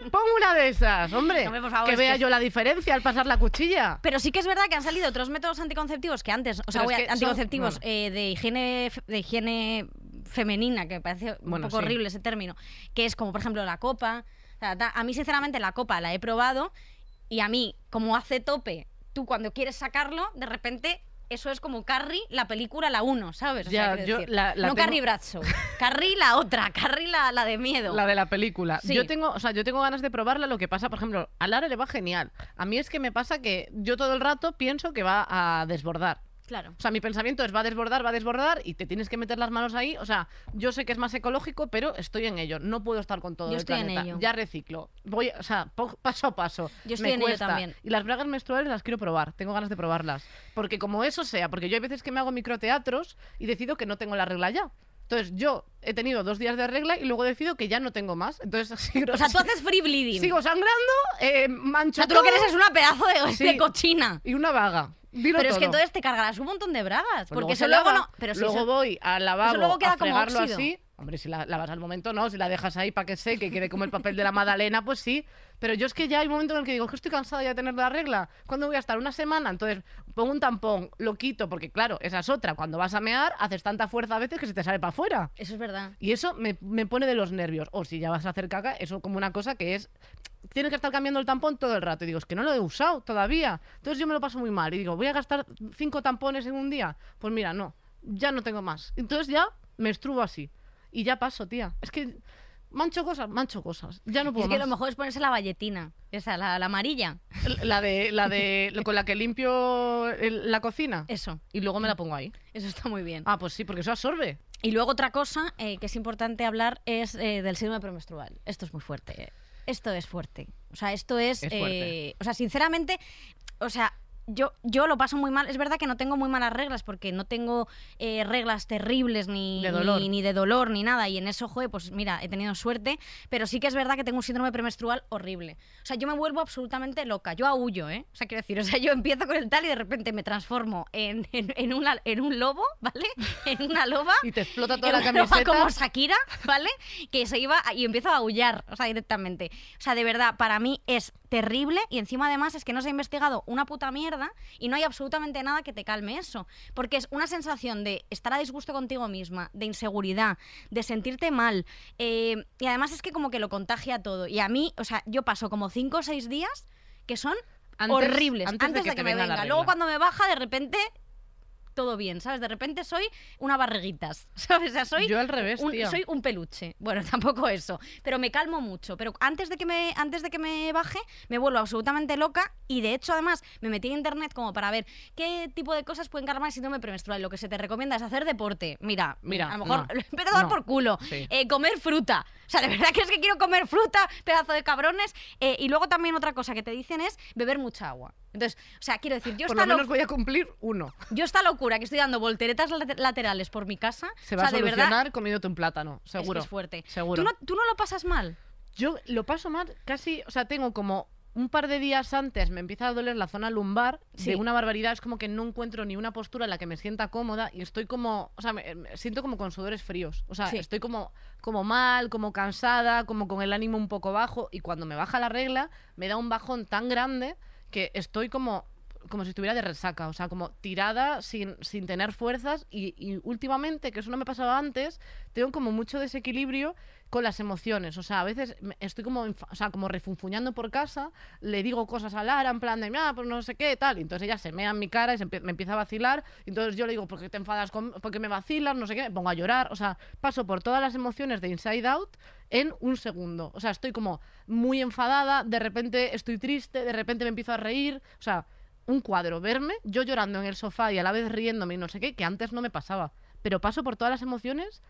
Pon una de esas, hombre. Que vea que- yo la diferencia al pasar la cuchilla. Pero sí que es verdad que han salido otros métodos anticonceptivos que antes, o sea, voy son- anticonceptivos bueno. eh, de higiene de higiene femenina, que me parece un Bueno, poco sí. horrible ese término, que es como por ejemplo la copa. O sea, da- a mí sinceramente la copa la he probado y a mí como hace tope, tú cuando quieres sacarlo, de repente eso es como Carrie, la película la 1, ¿sabes? O sea, Ya, yo decir, la- la no tengo- Carrie Bradshaw, Carrie la otra, Carrie la, la de miedo. La de la película. Sí. Yo tengo, o sea, yo tengo ganas de probarla. Lo que pasa, por ejemplo, a Lara le va genial. A mí es que me pasa que yo todo el rato pienso que va a desbordar. Claro. O sea, mi pensamiento es va a desbordar, va a desbordar y te tienes que meter las manos ahí. O sea, yo sé que es más ecológico, pero estoy en ello. No puedo estar con todo Yo el estoy en ello. Ya reciclo. Voy, o sea, paso a paso. Yo estoy Me en ello también. Y las bragas menstruales las quiero probar. Tengo ganas de probarlas. Porque como eso sea, porque yo hay veces que me hago microteatros y decido que no tengo la regla ya. Entonces yo he tenido dos días de regla y luego decido que ya no tengo más. Entonces sigo, O sea, tú haces free bleeding. sigo sangrando, eh, mancho o sea, tú lo que eres es una pedazo de, Sí. de cochina. y una vaga. Dilo Pero es que entonces te cargarás un montón de bragas. Pues porque luego eso no. Pero si luego eso- voy al lavabo luego queda a como fregarlo óxido. así. Hombre, si la lavas al momento no, si la dejas ahí para que seque y quede como el papel de la magdalena, pues sí. Pero yo es que ya hay un momento en el que digo, es que estoy cansada ya de tener la regla. ¿Cuándo voy a estar? Una semana. Entonces pongo un tampón, lo quito, porque claro, esa es otra. Cuando vas a mear, haces tanta fuerza a veces que se te sale para afuera. Eso es verdad. Y eso me, me pone de los nervios. O si ya vas a hacer caca, eso como una cosa que es. Tienes que estar cambiando el tampón todo el rato. Y digo, es que no lo he usado todavía. Entonces yo me lo paso muy mal. Y digo, ¿voy a gastar cinco tampones en un día? Pues mira, no. Ya no tengo más. Entonces ya me estrubo así. Y ya paso, tía. Es que mancho cosas, mancho cosas. Ya no puedo Es que más. lo mejor es ponerse la valletina. Esa, la, la amarilla. La de, la de. con la que limpio el- la cocina. Eso. Y luego me la pongo ahí. Eso está muy bien. Ah, pues sí, porque eso absorbe. Y luego otra cosa eh, que es importante hablar es eh, del síndrome premenstrual. Esto es muy fuerte. Esto es fuerte. O sea, esto es... Es fuerte. eh, o sea, sinceramente, o sea... Yo, yo lo paso muy mal. Es verdad que no tengo muy malas reglas porque no tengo eh, reglas terribles ni De dolor. Ni, ni de dolor ni nada. Y en eso, joder, pues mira, he tenido suerte. Pero sí que es verdad que tengo un síndrome premenstrual horrible. O sea, yo me vuelvo absolutamente loca. Yo aullo, ¿eh? O sea, quiero decir, o sea, yo empiezo con el tal y de repente me transformo en, en, en una- en un lobo, ¿vale? En una loba. Y te explota toda la Era una loba camiseta. como Shakira, ¿vale? Que se iba a- y empiezo a aullar, o sea, directamente. O sea, de verdad, para mí es terrible y encima además es que no se ha investigado una puta mierda y no hay absolutamente nada que te calme eso. Porque es una sensación de estar a disgusto contigo misma, de inseguridad, de sentirte mal. eh, y además es que como que lo contagia todo. Y a mí, o sea, yo paso como cinco o seis días que son Antes- horribles antes de que de que te me venga. Luego cuando me baja, de repente todo bien, ¿sabes? De repente soy una barriguitas, ¿sabes? O sea, soy Yo al revés, un, tía. soy un peluche. Bueno, tampoco eso, pero me calmo mucho. Pero antes de que me antes de que me baje, me vuelvo absolutamente loca y de hecho además me metí en internet como para ver qué tipo de cosas pueden calmar el síndrome premenstrual. Lo que se te recomienda es hacer deporte. Mira, Mira, a lo mejor no. dar No. por culo. Sí. Eh, comer fruta. O sea, de verdad que es que quiero comer fruta, pedazo de cabrones. Eh, y luego también otra cosa que te dicen es beber mucha agua. Entonces, o sea, quiero decir, yo Por esta lo menos voy a cumplir uno. yo esta locura que estoy dando volteretas late- laterales por mi casa, Se o va sea, a de verdad, solucionar comiéndote un plátano, es que seguro. es fuerte. Seguro. ¿Tú no, tú no lo pasas mal? Yo lo paso mal casi, o sea, tengo como un par de días antes me empieza a doler la zona lumbar Sí. de una barbaridad, es como que no encuentro ni una postura en la que me sienta cómoda y estoy como, o sea, me, me siento como con sudores fríos, o sea, Sí. estoy como como mal, como cansada, como con el ánimo un poco bajo y cuando me baja la regla me da un bajón tan grande que estoy como como si estuviera de resaca, o sea, como tirada sin, sin tener fuerzas y, y últimamente, que eso no me pasaba antes, tengo como mucho desequilibrio con las emociones, o sea, a veces estoy como, o sea, como refunfuñando por casa, le digo cosas a Lara en plan de, ah, pues no sé qué, tal, y entonces ella se mea en mi cara y se me empieza a vacilar, y entonces yo le digo, ¿por qué te enfadas con, por qué me vacilas? No sé qué, me pongo a llorar, o sea, paso por todas las emociones de Inside Out en un segundo, o sea, estoy como muy enfadada, de repente estoy triste, de repente me empiezo a reír, o sea, un cuadro, verme yo llorando en el sofá y a la vez riéndome y no sé qué, que antes no me pasaba. Pero paso por todas las emociones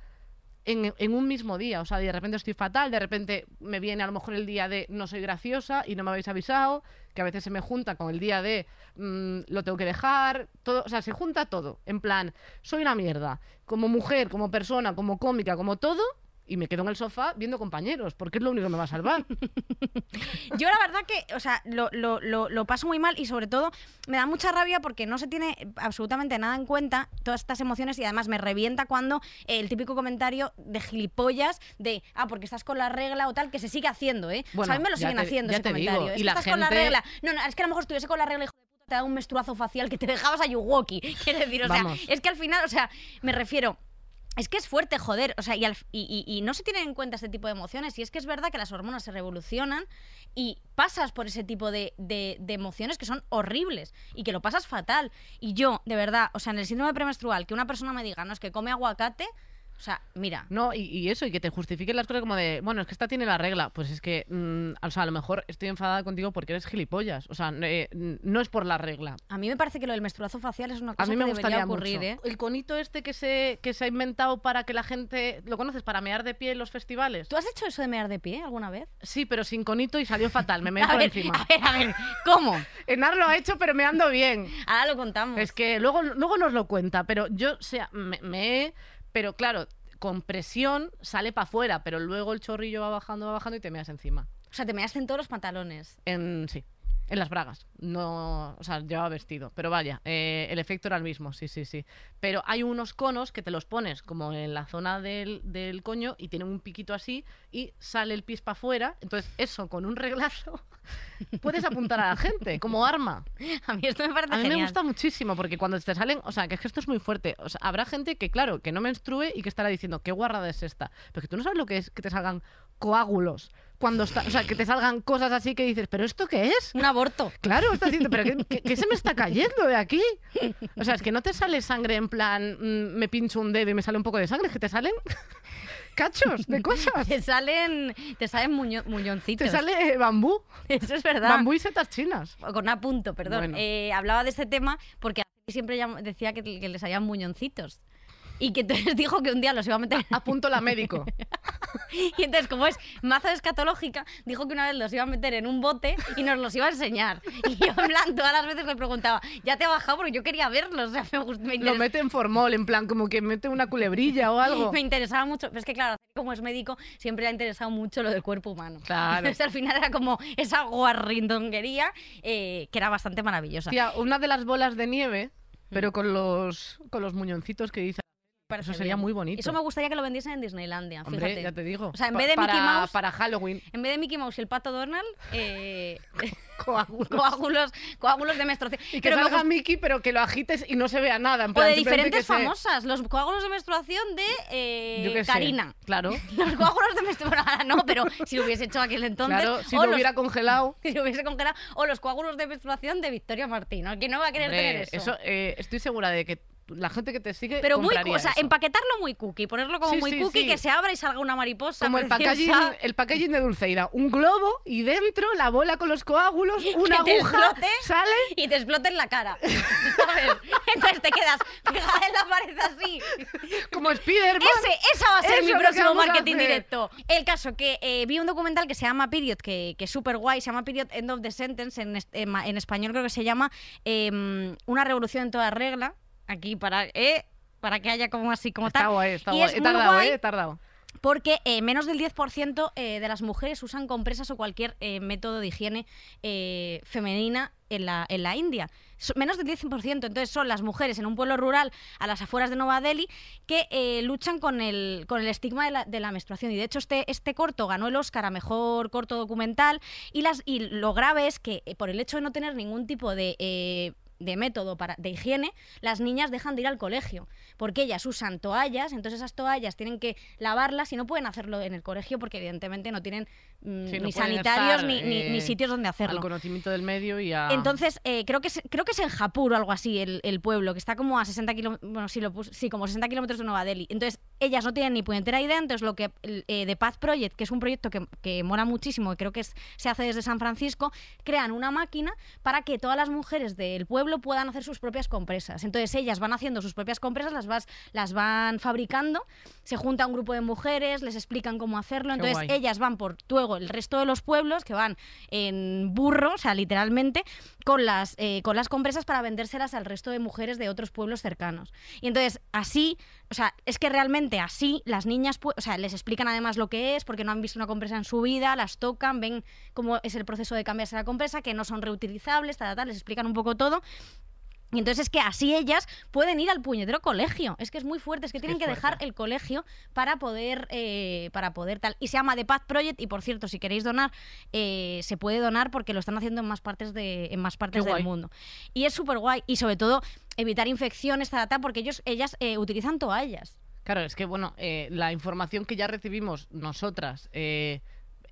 en, en un mismo día. O sea, de repente estoy fatal, de repente me viene a lo mejor el día de no soy graciosa y no me habéis avisado, que a veces se me junta con el día de mm, lo tengo que dejar, todo, o sea, se junta todo. En plan, soy una mierda. Como mujer, como persona, como cómica, como todo. Y me quedo en el sofá viendo compañeros, porque es lo único que me va a salvar. Yo la verdad que, o sea, lo, lo- lo- lo paso muy mal y sobre todo me da mucha rabia porque no se tiene absolutamente nada en cuenta todas estas emociones y además me revienta cuando el típico comentario de gilipollas de, ah, porque estás con la regla o tal, que se sigue haciendo, ¿eh? o Bueno, sea, a mí me lo siguen te- haciendo ese te digo, comentario. y Es que la estás con la gente- regla. No, no, es que a lo mejor estuviese con la regla, hijo de puta, te da un menstruazo facial que te dejabas a Yuwoki. Quiero decir, o sea, Vamos. es que al final, o sea, me refiero... Es que es fuerte, joder. O sea, y, al- y- y- no se tienen en cuenta este tipo de emociones. Y es que es verdad que las hormonas se revolucionan y pasas por ese tipo de, de- de emociones que son horribles y que lo pasas fatal. Y yo, de verdad, o sea, en el síndrome premenstrual, que una persona me diga, no, es que come aguacate, o sea, mira. No, y, y eso, y que te justifiquen las cosas como de, bueno, es que esta tiene la regla. Pues es que, mm, o sea, a lo mejor estoy enfadada contigo porque eres gilipollas. O sea, eh, no es por la regla. A mí me parece que lo del menstruazo facial es una A cosa mí me que gustaría debería ocurrir, mucho. ¿eh? El conito este que se, que se ha inventado para que la gente, ¿lo conoces? Para mear de pie en los festivales. ¿Tú has hecho eso de mear de pie alguna vez? Sí, pero sin conito y salió fatal, me meé A por ver, encima. a ver, a ver, ¿cómo? Enar lo ha hecho, pero me ando bien. Ahora lo contamos. Es que luego, luego nos lo cuenta, pero yo, o sea, me, me he- Pero claro, con presión sale para afuera, pero luego el chorrillo va bajando, va bajando y te meas encima. O sea, te measte en todos los pantalones. En, sí, en las bragas. No, o sea, llevaba vestido. Pero vaya, eh, el efecto era el mismo, sí, sí, sí. Pero hay unos conos que te los pones como en la zona del, del coño y tienen un piquito así y sale el pis para afuera. Entonces, eso con un reglazo puedes apuntar a la gente como arma. A mí esto me parece A mí genial. me gusta muchísimo porque cuando te salen, o sea, que es que esto es muy fuerte. O sea, habrá gente que, claro, que no menstrue y que estará diciendo, qué guarrada es esta. Pero que tú no sabes lo que es que te salgan coágulos. Cuando está, o sea, que te salgan cosas así que dices, ¿pero esto qué es? Un aborto. Claro, estás diciendo, ¿pero qué, qué- qué se me está cayendo de aquí? O sea, es que no te sale sangre en plan, mm, me pincho un dedo y me sale un poco de sangre, es que te salen cachos de cosas. Te salen, te salen muño- muñoncitos. Te sale bambú, Eso es verdad. bambú y setas chinas. Con una punto, perdón. Bueno. Eh, hablaba de este tema porque siempre decía que, que les salían muñoncitos. Y que entonces dijo que un día los iba a meter. Apunto la médico. Y entonces, como es maza escatológica, dijo que una vez los iba a meter en un bote y nos los iba a enseñar. Y yo, en plan, todas las veces le preguntaba, ¿ya te ha bajado? Porque yo quería verlos. O sea, me, gust- me Lo mete en formol, en plan, como que mete una culebrilla o algo. me interesaba mucho. Pero es que, claro, como es médico, siempre le ha interesado mucho lo del cuerpo humano. Claro. Entonces, al final era como esa guarrindonguería eh, que era bastante maravillosa. Tía, una de las bolas de nieve, pero con los, con los muñoncitos que dice. Eso sería bien. muy bonito. Eso me gustaría que lo vendiesen en Disneylandia, Hombre, fíjate. ya te digo. O sea, en Pa- vez de para, Mickey Mouse- Para Halloween. En vez de Mickey Mouse y el pato Donald, eh, Coágulos. coágulos, coágulos de menstruación. Y que Pero salga Mickey, pero que lo agites y no se vea nada. En o plan, de simplemente diferentes que se- famosas. Los coágulos de menstruación de eh, sé. Karina. Claro. Los coágulos de menstruación. no, pero si lo hubiese hecho aquel entonces. Claro, si o lo los- hubiera congelado. si lo hubiese congelado. O los coágulos de menstruación de Victoria Martín. ¿no? ¿Quién no va a querer Hombre, tener eso? eh, estoy segura de que la gente que te sigue. Pero muy, o sea, eso. empaquetarlo muy cookie, ponerlo como Sí, muy sí, cookie, sí. que se abra y salga una mariposa. Como el packaging, el packaging de Dulceida. Un globo y dentro la bola con los coágulos, una aguja, explote. sale. y te explota en la cara. ¿Sabes? Entonces te quedas pegada en la pared así. Como Spiderman. Ese, esa va a ser mi próximo marketing directo. El caso que eh, vi un documental que se llama Period, que, que es súper guay, se llama Period End of the Sentence, en, en español creo que se llama em, Una revolución en toda regla, aquí para, eh, para que haya como así, como Está tal. guay, está Y guay. es He tardado, guay eh, he tardado. porque eh, menos del 10% eh, de las mujeres usan compresas o cualquier eh, método de higiene eh, femenina en la, en la India. So- menos del 10%. Entonces son las mujeres en un pueblo rural a las afueras de Nueva Delhi que eh, luchan con el, con el estigma de la, de la menstruación. Y de hecho este, este corto ganó el Oscar a Mejor Corto Documental y, las, y lo grave es que eh, por el hecho de no tener ningún tipo de... de método para, de higiene, las niñas dejan de ir al colegio, porque ellas usan toallas, entonces esas toallas tienen que lavarlas y no pueden hacerlo en el colegio porque evidentemente no tienen mm, Sí, no ni sanitarios estar, ni, eh, ni sitios donde hacerlo. Al conocimiento del medio y a. Entonces, eh, creo, que es, creo que es en Japur o algo así, el, el pueblo, que está como a 60 kilómetros, bueno, sí, lo puse- sí, como 60 kilómetros de Nueva Delhi. Entonces, ellas no tienen ni puñetera idea, entonces lo que eh, The Path Project, que es un proyecto que, que mola muchísimo, que creo que es- se hace desde San Francisco, crean una máquina para que todas las mujeres del pueblo pueblo puedan hacer sus propias compresas. Entonces ellas van haciendo sus propias compresas, las, vas, las van fabricando, se junta un grupo de mujeres, les explican cómo hacerlo, Qué entonces guay. ellas van por luego el resto de los pueblos que van en burro, o sea, literalmente, con las, eh, con las compresas para vendérselas al resto de mujeres de otros pueblos cercanos. Y entonces así, o sea, es que realmente así las niñas, o sea, les explican además lo que es, porque no han visto una compresa en su vida, las tocan, ven cómo es el proceso de cambiarse la compresa, que no son reutilizables, tal, tal, les explican un poco todo. Y entonces es que así ellas pueden ir al puñetero colegio. Es que es muy fuerte, es que tienen es que dejar el colegio para poder, eh, para poder tal. Y se llama The Path Project y por cierto, si queréis donar, eh, se puede donar porque lo están haciendo en más partes, de, en más partes del mundo. Y es súper guay. Y sobre todo, evitar infecciones, tal, tal, porque ellos, ellas eh, utilizan toallas. Claro, es que bueno, eh, la información que ya recibimos nosotras eh,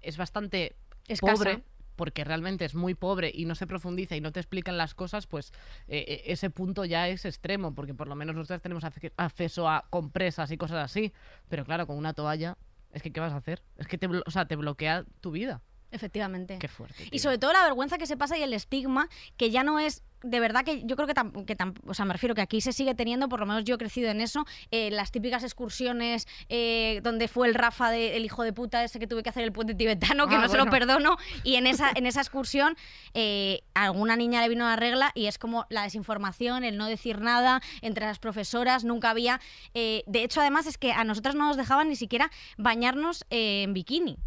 es bastante Escasa. pobre, porque realmente es muy pobre y no se profundiza y no te explican las cosas, pues eh, eh, ese punto ya es extremo, porque por lo menos nosotros tenemos acceso a compresas y cosas así, pero claro, con una toalla, es que ¿qué vas a hacer? Es que te, o sea, te bloquea tu vida. Efectivamente. Qué fuerte. Y sobre todo la vergüenza que se pasa y el estigma, que ya no es. De verdad que yo creo que, tam- que tam- o sea, me refiero que aquí se sigue teniendo, por lo menos yo he crecido en eso, eh, las típicas excursiones eh, donde fue el Rafa, de- el hijo de puta ese que tuve que hacer el puente tibetano, que Ah, no se lo perdono, y en esa, en esa excursión eh, a alguna niña le vino la regla y es como la desinformación, el no decir nada entre las profesoras, nunca había... eh, de hecho, además es que a nosotras no nos dejaban ni siquiera bañarnos eh, en bikini.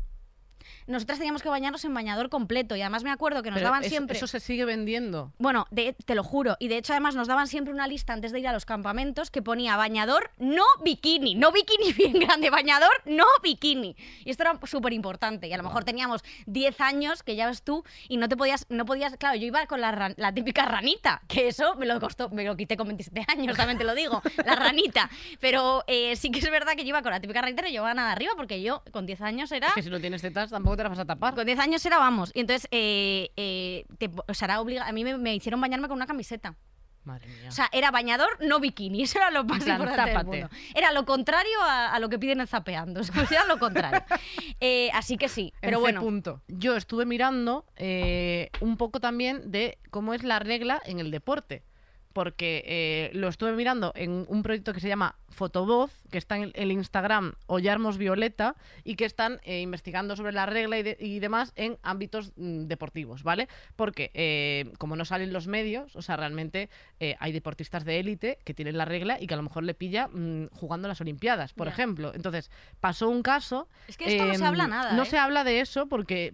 Nosotras teníamos que bañarnos en bañador completo y además me acuerdo que nos Pero daban eso, siempre... eso se sigue vendiendo. Bueno, de- te lo juro. Y de hecho, además, nos daban siempre una lista antes de ir a los campamentos que ponía bañador, no bikini. No bikini bien grande, bañador, no bikini. Y esto era súper importante. Y a lo mejor teníamos 10 años, que ya ves tú, y no te podías, no podías. Claro, yo iba con la, ran- la típica ranita, que eso me lo costó, me lo quité con 27 años, también te lo digo, la ranita. Pero eh, sí que es verdad que yo iba con la típica ranita no llevaba nada arriba, porque yo con 10 años era. Es que si no tienes tetas tampoco te las vas a tapar. Con 10 años era, vamos. Y entonces, eh, eh, te- o sea, era obliga- a mí me, me hicieron bañarme con una camiseta. Madre mía. O sea, era bañador, no bikini. Eso era lo más En plan, importante del mundo. Era lo contrario a, a lo que piden en Zapeando. O sea, era lo contrario. Eh, así que sí. En Pero C bueno, punto. Yo estuve mirando eh, un poco también de cómo es la regla en el deporte. Porque eh, lo estuve mirando en un proyecto que se llama Fotovoz, que está en el, Instagram Ollarmos Violeta, y que están eh, investigando sobre la regla y, de- y demás en ámbitos mm, deportivos, ¿vale? Porque eh, como no salen los medios, o sea, realmente hay deportistas de élite que tienen la regla y que a lo mejor le pilla mm, jugando las Olimpiadas, por ejemplo. Entonces, pasó un caso Es que esto no se Em, habla nada, No se habla de eso porque.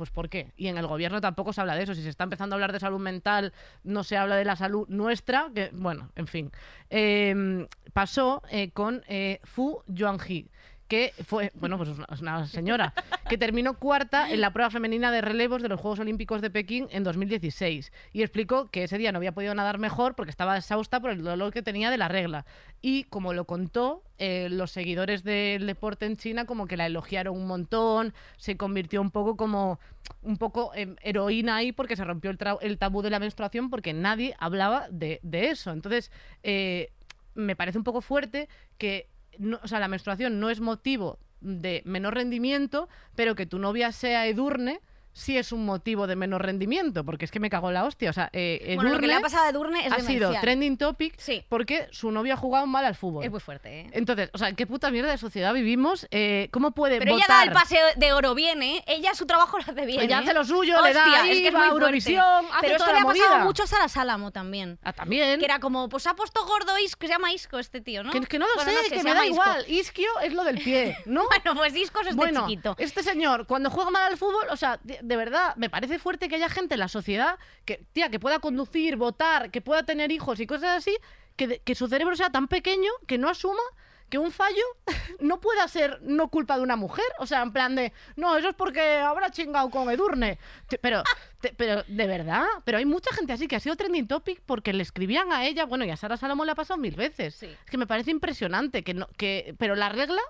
Pu- pu- Pues ¿por qué? Y en el gobierno tampoco se habla de eso. Si se está empezando a hablar de salud mental, no se habla de la salud nuestra. Bueno, en fin. Em, pasó eh, con eh, Fu Yuanji, que fue, bueno, pues es una, señora, que terminó cuarta en la prueba femenina de relevos de los Juegos Olímpicos de Pekín en 2016. Y explicó que ese día no había podido nadar mejor porque estaba exhausta por el dolor que tenía de la regla. Y como lo contó, eh, los seguidores del deporte en China como que la elogiaron un montón, se convirtió un poco como un poco en heroína ahí porque se rompió el, tabú de la menstruación porque nadie hablaba de, de eso. Entonces, eh, me parece un poco fuerte que no- o sea, la menstruación no es motivo de menor rendimiento, pero que tu novia sea Edurne sí es un motivo de menor rendimiento, porque es que me cago en la hostia. O sea, eh, bueno, lo que le ha Edurne pasado a Edurne es ha sido trending topic Sí. porque su novia ha jugado mal al fútbol. Es muy fuerte, ¿eh? Entonces, o sea, ¿qué puta mierda de sociedad vivimos? Eh, ¿Cómo puede Pero ella da el paseo de oro bien, ¿eh? Ella su trabajo lo hace bien. Ella ¿eh? hace lo suyo, le da es que es va muy. Eurovisión, hace Pero esto le ha pasado movida. mucho a Sara Sálamo también. Ah, también. Que era como, pues ha puesto gordo Isco, se llama Isco este tío, ¿no? Que, que no lo Bueno, sé, se que me da Isco. igual. Isquio es lo del pie, ¿no? Bueno, pues Isco es este bueno, chiquito. este señor, cuando juega mal al fútbol, o sea, de, verdad, me parece fuerte que haya gente en la sociedad que, tía, que pueda conducir, votar, que pueda tener hijos y cosas así, que, que su cerebro sea tan pequeño que no asuma que un fallo no pueda ser no culpa de una mujer. O sea, en plan de, no, eso es porque habrá chingado con Edurne. Pero, te- pero, de verdad, pero hay mucha gente así que ha sido trending topic porque le escribían a ella, bueno, y a Sara Salomón le ha pasado mil veces. Sí. Es que me parece impresionante que no, que, pero la regla,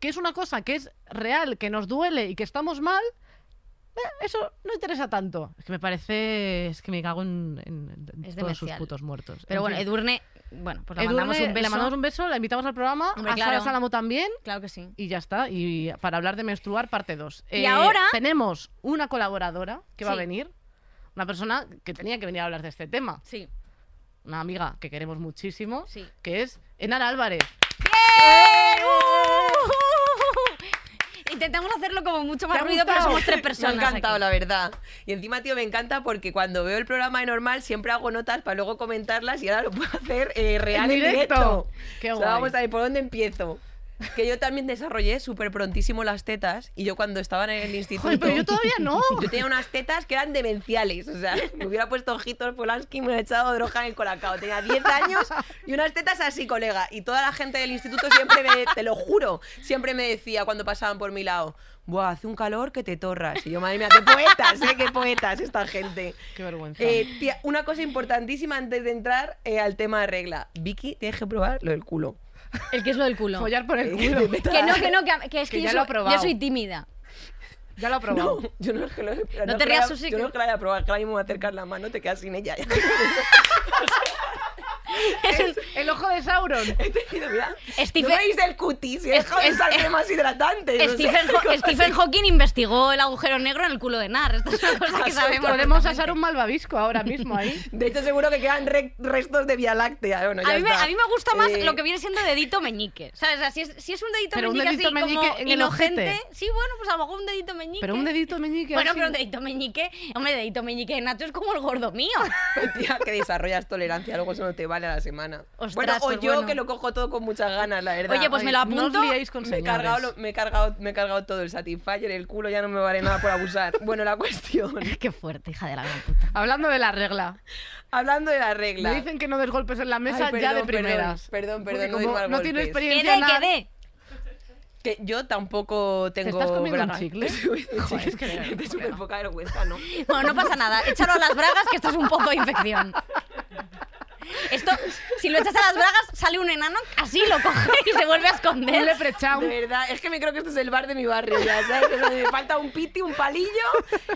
que es una cosa que es real, que nos duele y que estamos mal, eso no interesa tanto. Es que me parece, es que me cago en, en- en Es todos sus putos muertos. Pero En bueno, fin. Edurne, bueno, pues le mandamos un beso. Le mandamos un beso, la invitamos al programa, Hombre, a Sara. Salamo también. Claro que sí. Y ya está, y para hablar de menstruar, parte 2. Y ahora- tenemos una colaboradora que va a venir, una persona que tenía que venir a hablar de este tema. Sí. una amiga que queremos muchísimo, Sí. que es Enan Álvarez. ¡Bien! ¡Uh! Intentamos hacerlo como mucho más ¿Te ha ruido, pero somos tres Me personas. ha encantado, aquí. la verdad. Y encima, tío, me encanta porque cuando veo el programa de normal siempre hago notas para luego comentarlas y ahora lo puedo hacer eh, real En en directo. directo. Qué O sea, guay. vamos a ver, ¿por dónde empiezo? Que yo también desarrollé súper prontísimo las tetas y yo cuando estaba en el instituto... Joder, pero yo todavía no. Yo tenía unas tetas que eran demenciales, o sea, me hubiera puesto ojitos Polanski y me hubiera echado droga en el colacao. Tenía 10 años y unas tetas así, colega. Y toda la gente del instituto siempre me, te lo juro, siempre me decía cuando pasaban por mi lado, Buah, hace un calor que te torras. Y yo, madre mía, qué poetas, ¿eh? Qué poetas esta gente. Qué vergüenza. Eh, tía, una cosa importantísima antes de entrar eh, al tema de regla. Vicky, tienes que probar lo del culo. El que es lo del culo. Follar por el Eh, culo. Que no, que no, que, que es que, Que yo, ya lo soy, ha probado. yo soy tímida. Ya lo he probado. No, yo no es que lo, No es te rías, la- Susi, Yo que- no es que la haya probado, que ahora mismo me acercas la mano, te quedas sin ella. Es el ojo de Sauron. He tenido, mira, Stephen- ¿No veis el cutis? Y es Es- joder, es- o sea, Stephen, Haw- Stephen Hawking investigó el agujero negro en el culo de Nar. Esto es una cosa que sabemos. Podemos asar un malvavisco ahora mismo ahí. De hecho, seguro que quedan re- restos de Vía Láctea. Bueno, ya A mí, me, está. a mí me gusta más Eh, lo que viene siendo dedito meñique. ¿Sabes? O sea, si, es, si es un dedito Pero un meñique dedito así meñique como en inocente. Sí, bueno, pues a lo mejor un dedito meñique. Pero un dedito meñique Bueno, así. pero un dedito meñique. Hombre, dedito meñique de Nacho es como el gordo mío. Tía, que desarrollas tolerancia, luego eso no te vale a la semana. Ostras, bueno, o pues yo bueno. que lo cojo todo con muchas ganas, la verdad. Oye, pues me lo No os apunto. con me he, cargado, me, he cargado, me he cargado todo el Satisfyer, el culo ya no me vale nada por abusar. Bueno, la cuestión. Qué fuerte, hija de la gran puta. Hablando de la regla. Hablando de la regla. Me dicen que no des golpes en la mesa Ay, ya de perdón, primeras. perdón, Porque perdón, no no tiene experiencia dé, en que nada-. Que yo tampoco tengo. estás comiendo un bragas. chicle? Sí, Joder, es que verdad, súper poca vergüenza, ¿no? Bueno, no pasa nada. Échalo a las bragas, que esto es un pozo de infección. Esto, si lo echas a las bragas, sale un enano, así lo coge y se vuelve a Un esconder. leprechaun. De verdad, es que me creo que esto es el bar de mi barrio ya, ¿sabes? O sea, me falta un piti, un palillo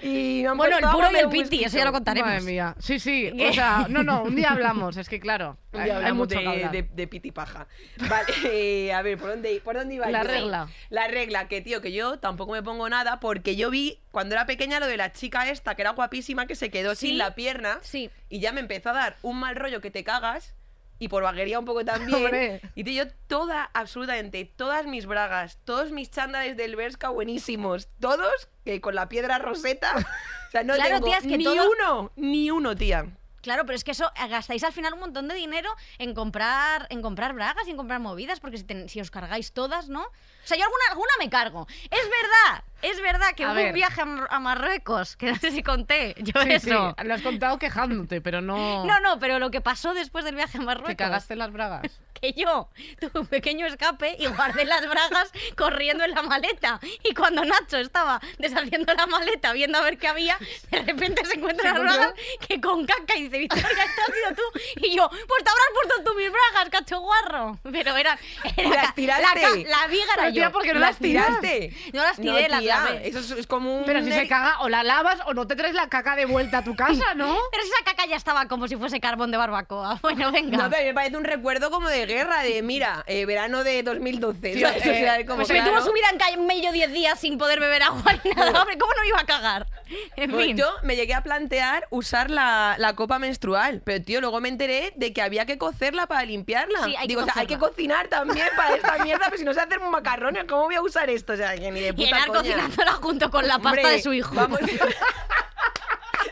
y me han Bueno, el puro y el un piti, eso ya lo contaremos. Madre mía. Sí, sí. ¿Qué? O sea, no, no, un día hablamos. Es que claro, Un hay, día hay hablamos mucho de, de, de piti paja. Vale, eh, a ver, ¿por dónde, ¿por dónde iba La yo? regla. La regla, que tío, que yo tampoco me pongo nada porque yo vi cuando era pequeña lo de la chica esta, que era guapísima, que se quedó Sí. sin la pierna Sí. Y ya me empezó a dar un mal rollo que te cagas y por vaguería un poco también. Hombre. Y tío, yo toda, absolutamente, todas mis bragas, todos mis chándales del Berska buenísimos, todos que con la piedra roseta. O sea, no Claro, tengo tía, es que ni todo- uno, ni uno, tía. Claro, pero es que eso eh, gastáis al final un montón de dinero en comprar, en comprar bragas y en comprar movidas, porque si, ten- si os cargáis todas, ¿no? O sea, yo alguna, alguna me cargo. Es verdad, es verdad que A hubo ver. un viaje a, Mar- a Marruecos, que no sé si conté yo Sí, sí, eso. lo has contado quejándote, pero no. No, no, pero lo que pasó después del viaje a Marruecos. Te cagaste las bragas. que yo tuve un pequeño escape y guardé las bragas corriendo en la maleta. Y cuando Nacho estaba deshaciendo la maleta, viendo a ver qué había, de repente se encuentra las bragas que con caca y dice, Victoria, esto has sido tú. Y yo, pues te habrás puesto tú mis bragas, cacho guarro. Pero eran... era ¿Las tiraste? La, la viga era Pero, yo. ¿por qué no ¿Las las tiras? tiraste? No las tiré, las Eso es, es como un... Pero si se caga, o la lavas o no te traes la caca de vuelta a tu casa, ¿no? Pero si esa caca ya estaba como si fuese carbón de barbacoa. Bueno, venga. No, pero me parece un recuerdo como de guerra, de mira, eh, verano de 2012. Tío, ¿sabes? eh, O sea, como Pues se me claro. tuvo subida en calle medio 10 días sin poder beber agua ni nada. Hombre, ¿cómo no iba a cagar? En Pues fin. yo me llegué a plantear usar la, la copa menstrual, pero tío, luego me enteré de que había que cocerla para limpiarla. Sí, hay que Digo, o sea, hay que cocinar también para esta mierda, pero si no sé hacer macarrones, ¿cómo voy a usar esto? O sea, que ni de Y puta coña. cocinándola junto con la pasta Hombre, de su hijo. Vamos,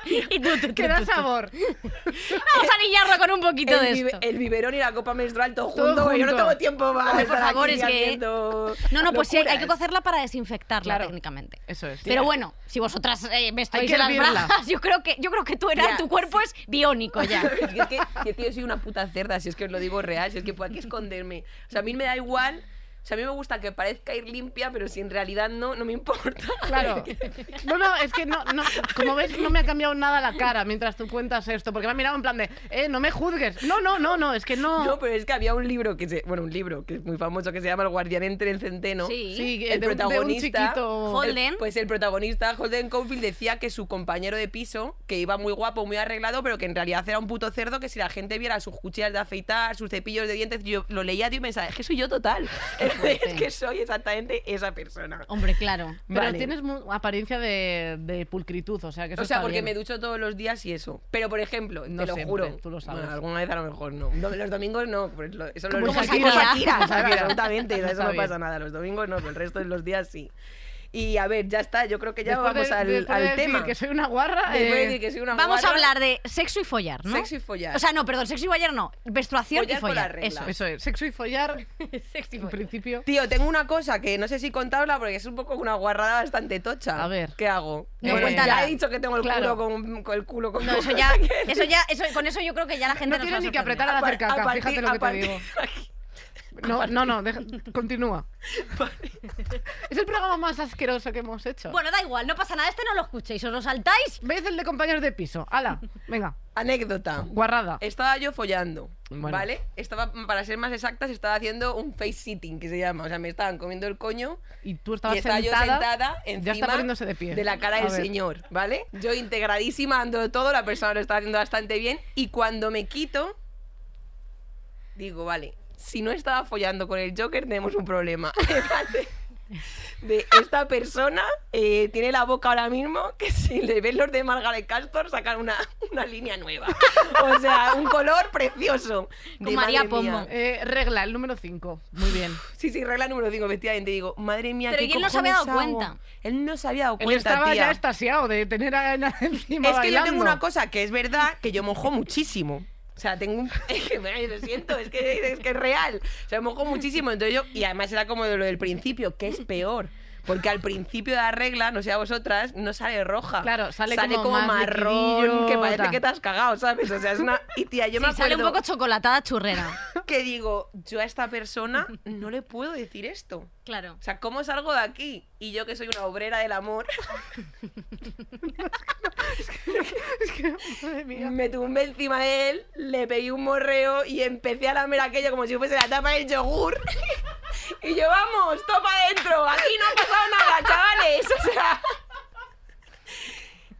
y tú, tú, tú, Que da tú, tú. sabor. Vamos a niñarlo con un poquito el, de esto. el biberón y la copa menstrual todo, Todo junto, porque yo no junto. tengo tiempo para por estar favor, aquí es que- No, no, pues sí, hay que cocerla para desinfectarla Claro. técnicamente. Eso es. Pero bueno, si vosotras eh, me estáis en las bragas, yo creo que, yo creo que tú eras, Tía, tu cuerpo es biónico ya. es que, es que, que, tío, soy una puta cerda, si es que os lo digo real, si es que hay que esconderme. O sea, a mí me da igual. O sea, a mí me gusta que parezca ir limpia, pero si en realidad no, no me importa. Claro. No, no, es que no, no, como ves, no me ha cambiado nada la cara mientras tú cuentas esto, porque me ha mirado en plan de, eh, no me juzgues. No, no, no, no, es que no. No, pero es que había un libro que se, bueno, un libro que es muy famoso que se llama El guardián entre el centeno. Sí. Sí, el de, un- de un protagonista, chiquito. Holden. Pues el protagonista, Holden Caulfield, decía que su compañero de piso, que iba muy guapo, muy arreglado, pero que en realidad era un puto cerdo, que si la gente viera sus cuchillas de afeitar, sus cepillos de dientes, yo lo leía tío, y pensaba, es que soy yo total. Es que soy exactamente esa persona. Hombre, claro. Pero Vale. tienes apariencia de, de pulcritud, o sea que eso O sea, está porque bien. me ducho todos los días y eso. Pero, por ejemplo, No te lo siempre, juro. tú lo sabes. Bueno, alguna vez a lo mejor no. No, Los domingos no. pues lo- Eso lo Shakira. Shakira, absolutamente. Eso no pasa nada. Los domingos no, pero el resto de los días sí. Y a ver, ya está. Yo creo que ya Después de- vamos al, después de al decir tema. que soy una guarra. De eh, decir que soy una Vamos a guarra, hablar de sexo y follar, ¿no? Sexo y follar. O sea, no, perdón, sexo y follar no. Menstruación Follar y con follar. la regla. Eso. Eso es, sexo y follar, Sexo y en follar. principio. Tío, tengo una cosa que no sé si contarla porque es un poco una guarrada bastante tocha. A ver. ¿Qué hago? No, Bueno, cuéntala. ya he dicho que tengo el Claro. culo con, con el culo con No, eso ya, eso ya, eso, con eso yo creo que ya la gente No a ni que apretar al A hacer par- a caca, partir- fíjate lo a que te digo. No, no, no, deja- continúa. Es el programa más asqueroso que hemos hecho. Bueno, da igual, no pasa nada. Este no lo escuchéis, os lo saltáis. ¿Veis el de compañeros de piso? ¡Hala! Venga, Anécdota. guarrada. Estaba yo follando, Bueno. ¿vale? Estaba, para ser más exactas, estaba haciendo un face sitting, que se llama. O sea, me estaban comiendo el coño Y tú estabas y estaba sentada. yo sentada encima ya está poniéndose de pie. de la cara A del ver. señor, ¿vale? Yo integradísima, dando todo, la persona lo estaba haciendo bastante bien. Y cuando me quito, digo, vale, si no estaba follando con el Joker, tenemos un problema. de esta persona eh, tiene la boca ahora mismo que si le ven los de Margaret Castor sacan una, una línea nueva. O sea, un color precioso. Con De, María. Pombo. Eh, regla, el número 5. Muy bien. Sí, sí, regla número 5, efectivamente. Digo, madre mía, Pero ¿qué ¿y él no se había dado hago? cuenta? Él no se había dado Él cuenta, estaba tía. ya extasiado de tener a Ana encima Es que yo tengo bailando. una cosa que es verdad, que yo mojo muchísimo. O sea, tengo un... Es que me lo siento, es que, es que es real. O sea, mojo muchísimo. Entonces yo... Y además era como de lo del principio, que es peor. Porque al principio de la regla, no sé a vosotras, no sale roja. Claro, sale como como, más marrón, que parece que te has cagado, ¿sabes? O sea, es una... Y tía, yo me Sí, sale un acuerdo poco chocolatada churrera. que digo, yo a esta persona no le puedo decir esto. Claro. O sea, ¿cómo salgo de aquí? Y yo que soy una obrera del amor, Es que, madre mía. me tumbé encima de él, le pegué un morreo y empecé a lamer aquello como si fuese la tapa del yogur. y yo, vamos, topa adentro, aquí no ha pasado nada, chavales. O sea...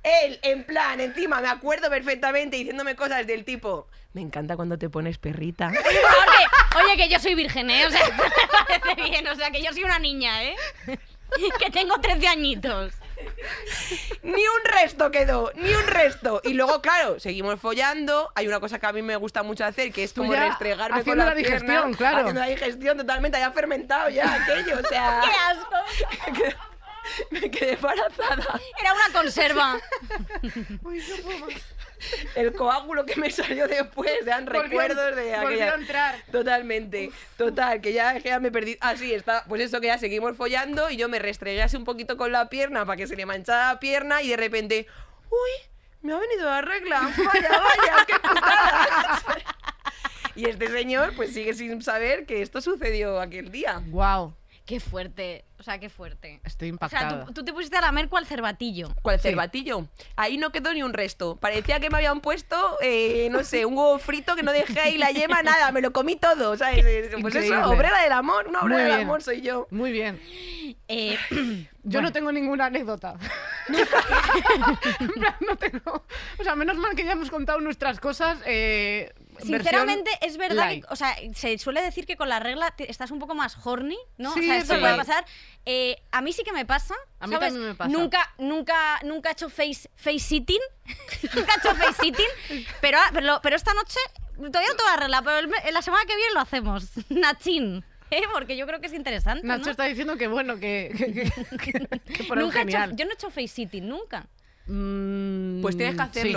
Él, en plan, encima me acuerdo perfectamente diciéndome cosas del tipo, me encanta cuando te pones perrita. Oye, que yo soy virgen, ¿eh? O sea, me parece bien. O sea, que yo soy una niña, ¿eh? Que tengo 13 añitos. ni un resto quedó, ni un resto. Y luego, claro, seguimos follando. Hay una cosa que a mí me gusta mucho hacer, que es Tú como ya restregarme haciendo con la, la digestión, pierna, claro. Haciendo la digestión totalmente, haya fermentado ya aquello. O sea, ¡Qué asco! me quedé embarazada. Era una conserva. Uy, no puedo más. El coágulo que me salió después, Volvió- recuerdos de aquella. a entrar. Totalmente, total, que ya, que ya me perdí. Ah, sí, está. Pues eso que ya seguimos follando y yo me restregué así un poquito con la pierna para que se le manchara la pierna y de repente, uy, me ha venido la regla. Vaya, vaya, qué putada. Y este señor, pues sigue sin saber que esto sucedió aquel día. Wow, Qué fuerte. O sea, qué fuerte. estoy O sea, impactada. tú, tú te pusiste a lamer cual cervatillo. ¿Cuál Sí. cervatillo? Ahí no quedó ni un resto. Parecía que me habían puesto, eh, no sé, un huevo frito que no dejé ahí la yema, nada, me lo comí todo, ¿sabes? Pues Increíble. eso, obrera del amor, una obrera del bien. amor soy yo. Muy bien. Eh, Yo no tengo ninguna anécdota. En plan, no tengo. O sea, menos mal que ya hemos contado nuestras cosas. eh, Sinceramente, es verdad que, o sea, se suele decir que con la regla te- estás un poco más horny, ¿no? Sí, o sea, es esto puede pasar. Eh, a mí sí que me pasa. A mí ¿sabes? también me pasa. Nunca, nunca, nunca he hecho face, face sitting. nunca he hecho face sitting. Pero, ah, pero, pero esta noche, todavía no tengo la regla, pero el la semana que viene lo hacemos. Nachín. ¿eh? Porque yo creo que es interesante. Nacho ¿no? está diciendo que bueno, que, que, que- que- por el Nunca he hecho- yo no he hecho face sitting, nunca. Mm, Pues tienes que sí.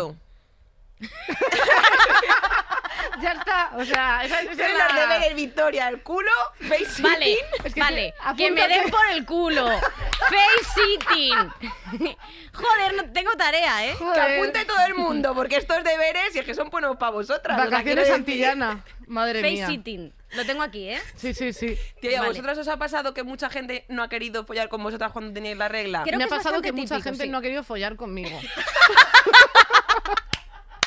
Ya está. O sea, esa, esa es la- los deberes, Victoria, el culo, face Vale, sitting. Es que vale. te- Que me den por el culo. Face sitting. Joder, no tengo tarea, ¿eh? Que Joder. apunte todo el mundo, porque estos deberes, y es que son buenos para vosotras. Vacaciones decir- Antillana. Madre Face mía. sitting. Lo tengo aquí, ¿eh? Sí, sí, sí. Tío, ¿y a Vale. vosotras os ha pasado que mucha gente no ha querido follar con vosotras cuando teníais la regla? Creo me que ha pasado que bastante mucha típico, gente sí. no ha querido follar conmigo.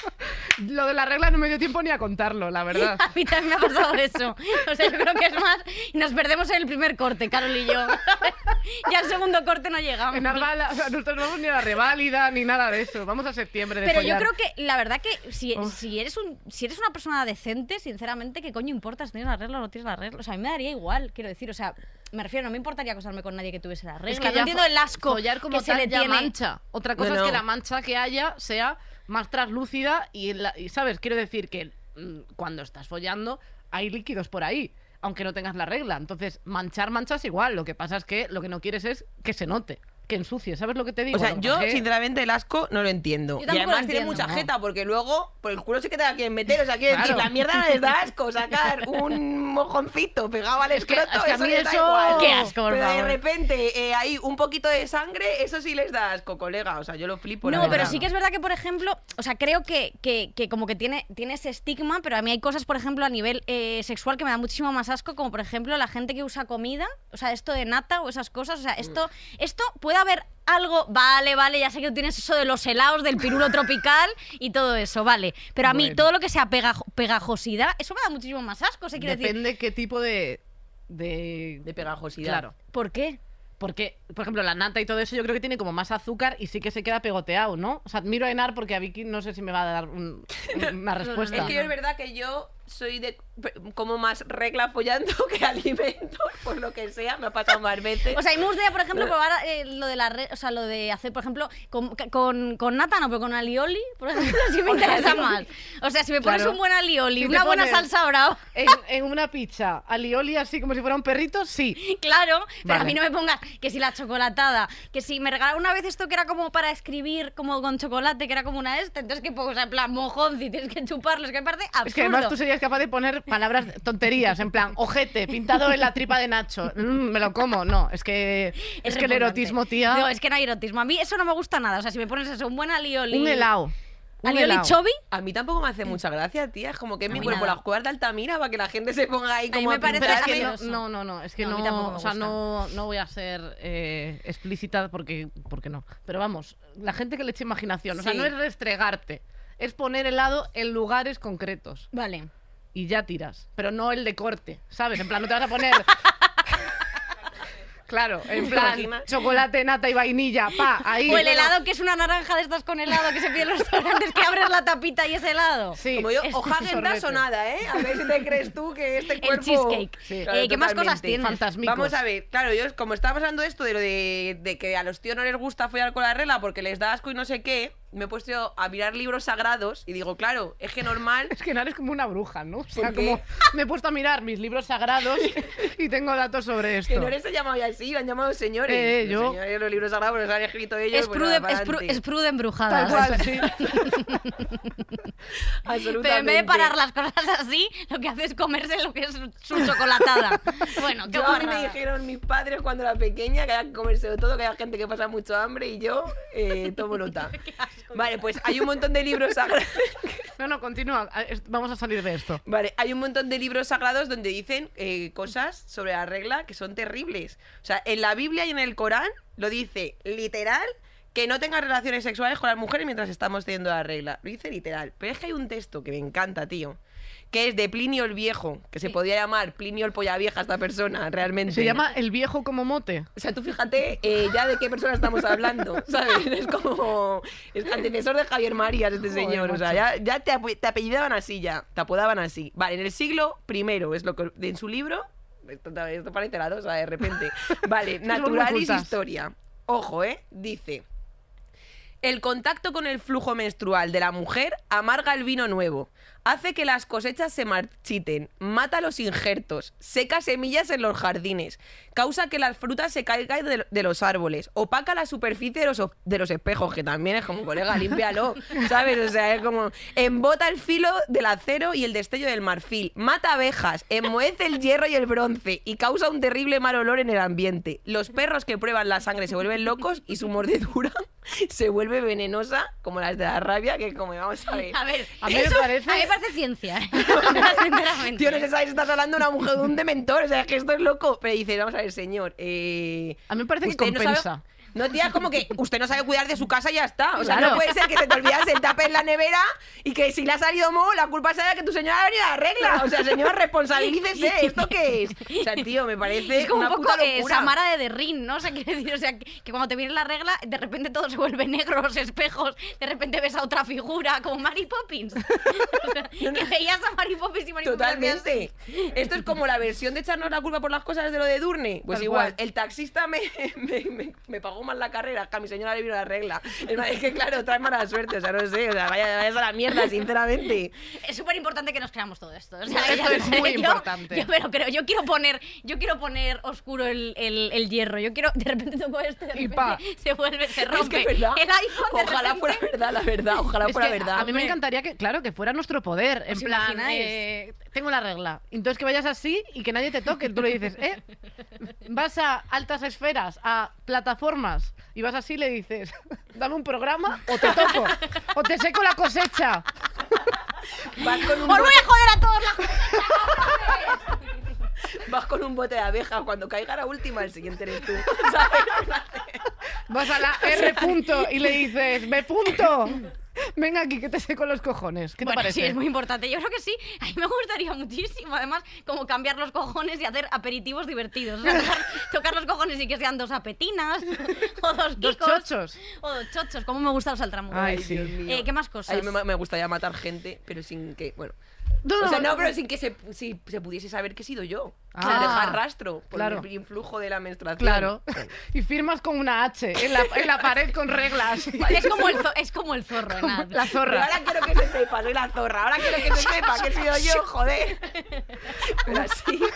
Lo de la regla no me dio tiempo ni a contarlo, la verdad. A mí también me ha pasado eso. O sea, yo creo que es más. Nos perdemos en el primer corte, Carol y yo. ya el segundo corte no llegamos. En Arbala, o sea, nosotros no vamos ni a la reválida ni nada de eso. Vamos a septiembre de Pero yo follar. creo que la verdad que si, si eres un si eres una persona decente, sinceramente, ¿qué coño importa si tienes la regla o no tienes la regla? O sea, a mí me daría igual, quiero decir, o sea, me refiero, no me importaría acostarme con nadie que tuviese la regla. Es que no entiendo el asco follar como que se tal le ya tiene. mancha. Otra cosa No, es que no. la mancha que haya sea más translúcida y, la- y, sabes, quiero decir que mm, cuando estás follando hay líquidos por ahí, aunque no tengas la regla. Entonces, manchar manchas igual. Lo que pasa es que lo que no quieres es que se note, que ensucie. ¿Sabes lo que te digo? O sea, Lo yo que- sinceramente el asco no lo entiendo. Yo Y además tiene mucha no. jeta, porque luego por el culo sí que te la quieren meter. O sea, quiero decir, la mierda no les da asco sacar un mojoncito pegado al escroto, es que a eso mí les da eso- igual. Qué asco, por Pero de repente eh, hay un poquito de sangre, eso sí les da asco, colega. O sea, yo lo flipo. la No, pero verdad. sí que es verdad que, por ejemplo, o sea, creo que, que, que como que tiene, tiene ese estigma, pero a mí hay cosas, por ejemplo, a nivel eh, sexual que me da muchísimo más asco, como por ejemplo la gente que usa comida, o sea, esto de nata o esas cosas, o sea, esto, esto puede haber algo, vale, vale, ya sé que tú tienes eso de los helados, del pirulo tropical y todo eso, vale, pero a mí Bueno. todo lo que sea pegajo- pegajosidad, eso me da muchísimo más asco, o sea, quiero decir, Depende qué tipo de... De, De pegajosidad. Claro. ¿por qué? Porque, por ejemplo, la nata y todo eso yo creo que tiene como más azúcar y sí que se queda pegoteado, ¿no? O sea, admiro a Enar porque a Vicky no sé si me va a dar un- una respuesta. Es que yo es verdad que yo soy de como más regla follando que alimentos, por lo que sea, me ha pasado más veces. O sea, y me gustaría, por ejemplo, probar eh, lo de la re- o sea, lo de hacer, por ejemplo, con, con, con nata no, pero con alioli, por ejemplo, sí me interesa más. O sea, si me pones Claro. un buen alioli, Si una buena salsa brava, en, en una pizza, alioli así como si fuera un perrito, sí. claro, pero a mí no me pongas que si la chocolatada, que si me regalaron una vez esto que era como para escribir, como con chocolate, que era como una esta, entonces que pongo, o sea, en plan, mojón, si tienes que chuparlo, es que me parece absurdo. Es que además tú serías capaz de poner palabras tonterías, en plan, ojete, pintado en la tripa de Nacho. Mm, me lo como. No, es que, es, que el erotismo, tía. No, es que no hay erotismo. A mí eso no me gusta nada. O sea, si me pones eso, un buen alioli. un helado. Un ¿Alioli chovi? A mí tampoco me hace mucha gracia, tía. Es como que es mi cuerpo, nada. las de Altamira, para que la gente se ponga ahí A mí como me parece Pero es que no, no, no, no, es que No, a no, mí tampoco me o sea, gusta. no, no voy a ser eh, explícita porque, porque no. Pero vamos, la gente que le eche imaginación, o sea, Sí. no es restregarte, es poner helado en lugares concretos Vale. Y ya tiras, pero no el de corte, ¿sabes? En plan, no te vas a poner... Claro, en plan, chocolate, nata y vainilla, pa, ahí. O el helado que es una naranja de estas con helado que se pide en los restaurantes que abres la tapita y es helado. Sí. Como yo, o Häagen-Dazs o nada, ¿eh? A ver si te crees tú que este El cuerpo... cheesecake. Sí. Claro, Eh, ¿Qué más cosas tienes? Fantasmicos. Vamos a ver, claro, yo como estábamos hablando esto, de lo de, de que a los tíos no les gusta follar con la regla porque les da asco y no sé qué, me he puesto a mirar libros sagrados y digo, claro, es que normal... Es que Nara es como una bruja, ¿no? O sea, como me he puesto a mirar mis libros sagrados y tengo datos sobre esto. Que no les he llamado ya así, lo han llamado señores. Eh, Los yo- señores, los libros sagrados los han escrito ellos. Es pues prude, es, pru- es prude embrujada. Tal cual, sí. Absolutamente. Pero en vez de parar las cosas así, lo que hace es comerse lo que es su chocolatada. Bueno, qué Yo a mí me dijeron mis padres cuando era pequeña que había que comerse de todo, que hay gente que pasa mucho hambre y yo eh, tomo nota. Vale, pues hay un montón de libros sagrados. No, no, continúa. Vamos a salir de esto. Vale, hay un montón de libros sagrados donde dicen eh, cosas sobre la regla que son terribles. O sea, en la Biblia y en el Corán lo dice literal que no tengas relaciones sexuales con las mujeres mientras estamos teniendo la regla. Lo dice literal. Pero es que hay un texto que me encanta, tío. Que es de Plinio el Viejo, que se podía llamar Plinio el Polla Vieja esta persona, realmente. Se llama El viejo como mote. O sea, tú fíjate eh, ya de qué persona estamos hablando, ¿sabes? Es como es antecesor de Javier Marías este Joder, señor. O sea, ya, ya te, ape- te apellidaban así ya, te apodaban así. Vale, en el siglo primero es lo que en su libro. Esto, esto parece la dosa de repente. Vale, Naturalis. Historia. Ojo, ¿eh? Dice. El contacto con el flujo menstrual de la mujer amarga el vino nuevo, hace que las cosechas se marchiten, mata los injertos, seca semillas en los jardines, causa que las frutas se caigan de, de los árboles, opaca la superficie de los, de los espejos, que también es como, colega, límpialo, ¿sabes? O sea, es como, embota el filo del acero y el destello del marfil, mata abejas, enmohece el hierro y el bronce y causa un terrible mal olor en el ambiente. Los perros que prueban la sangre se vuelven locos y su mordedura se vuelve venenosa, como las de la rabia, que como vamos a ver. A ver, A mí me parece- a mí me parece ciencia. ¿eh? Tío, no se sabe si estás hablando de una mujer de un dementor, o sea, es que esto es loco. Pero dice, vamos a ver, señor. Eh, A mí me parece que usted no sabe- compensa. No, tía, es como que usted no sabe cuidar de su casa y ya está. O sea, Claro. no puede ser que se te olvidas el tape en la nevera y que si le ha salido moho, la culpa sea de que tu señora ha venido a la regla. O sea, señora, responsabilícese. ¿Esto qué es? O sea, tío, me parece Es como una un poco puta eh. Samara de Ring, ¿no? O sea, quiere decir, o sea, que, que cuando te viene la regla, de repente todo se vuelve negro, los espejos, de repente ves a otra figura, como Mary Poppins. O sea, Que veías a Mary Poppins y Mary Poppins. Totalmente. Esto es como la versión de echarnos la culpa por las cosas de lo de Durne. Pues Tal igual, cual. el taxista me, me, me- me pagó mal la carrera, que a mi señora le vino la regla. Es más, que claro, trae mala suerte, o sea, no sé, o sea, vaya, vayas a la mierda, sinceramente. Es súper importante que nos creamos todo esto. O sea, Esto ya es muy yo- importante. Yo, pero creo, yo quiero poner, yo quiero poner oscuro el, el- el hierro. Yo quiero, de repente toco esto, de Y repente pa. se vuelve, se Es rompe. que es verdad. El iPhone Ojalá repente- fuera verdad, la verdad, ojalá Es fuera que verdad. a mí me encantaría que, claro, que fuera nuestro poder. En ¿Os plan, eh, tengo la regla. Entonces que vayas así y que nadie te toque. Tú le dices, ¿eh? Vas a altas esferas, a plataformas, y vas así y le dices, dame un programa o te toco, o te seco la cosecha. Vas con un ¡Os voy a joder a todos la vas con un bote de abejas, cuando caiga la última, el siguiente eres tú. ¿sabes? Vas a la R punto y le dices, B punto. Venga aquí, que te seco los cojones. ¿Qué te Bueno, parece? sí, es muy importante. Yo creo que sí. A mí me gustaría muchísimo, además, como cambiar los cojones y hacer aperitivos divertidos. O sea, tocar, tocar los cojones y que sean dos apetinas o dos Dos kikos, chochos. O dos chochos. Como me gustan los saltramuros. Ay, sí. Dios mío. Eh, ¿Qué más cosas? A mí me, me gustaría matar gente, pero sin que, bueno. No, O sea, no, pero sin que se, si se pudiese saber que he sido yo. Ah. Sin dejar rastro por Claro. el influjo de la menstruación. Claro. Y firmas con una H en la, en la pared con reglas. Es como el, zo- es como el zorro, Ad. La Pero zorra. ahora quiero que se sepa, soy la zorra. Ahora quiero que se sepa que he sido yo, joder. Pero así.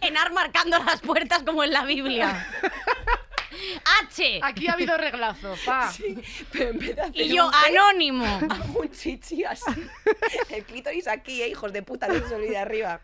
Enar marcando las puertas como en la Biblia. H. Aquí ha habido reglazo, pa. Pero en vez de hacer Y yo, un anónimo. hago un chichi así. El clítoris aquí, eh, hijos de puta, no se olvide arriba.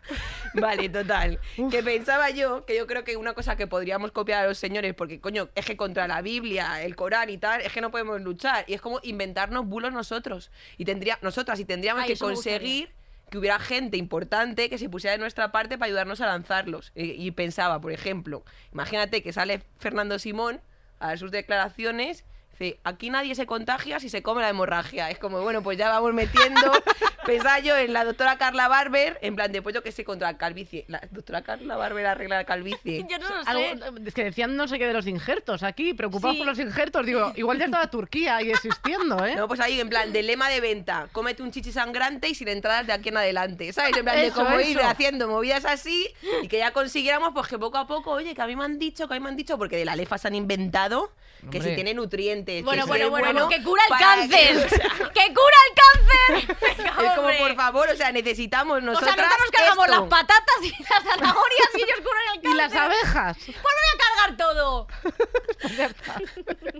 Vale, total. Que pensaba yo, que yo creo que una cosa que podríamos copiar a los señores, porque coño, es que contra la Biblia, el Corán y tal, es que no podemos luchar. Y es como inventarnos bulos nosotros. Y tendría, nosotras, y tendríamos Ay, que conseguir que hubiera gente importante que se pusiera de nuestra parte para ayudarnos a lanzarlos. Y, y pensaba, por ejemplo, imagínate que sale Fernando Simón a sus declaraciones. Dice, aquí nadie se contagia si se come la hemorragia. Es como, bueno, pues ya vamos metiendo. Pensaba yo en la doctora Carla Barber, en plan de, pues yo que sé, contra la calvicie. La doctora Carla Barber arregla la calvicie. Yo no lo sé. Algo- es que decían no sé qué de los injertos aquí, preocupados Sí. por los injertos. Digo, igual ya estaba Turquía ahí existiendo, ¿eh? No, pues ahí en plan de lema de venta, cómete un chichi sangrante y sin entradas de aquí en adelante, ¿sabes? En plan de Eso, cómo ir eso. haciendo movidas así y que ya consiguiéramos pues que poco a poco, oye, que a mí me han dicho, que a mí me han dicho, porque de la lefa se han inventado que si tiene nutrientes, Bueno, que bueno, es bueno, que cura el cáncer. que- o sea, ¡Que cura el cáncer! Venga, es como, por favor, o sea, necesitamos O nosotras sea, nosotros cargamos esto. las patatas y las zanahorias y ellos curan el cáncer. Y las abejas. Pues voy a cargar todo.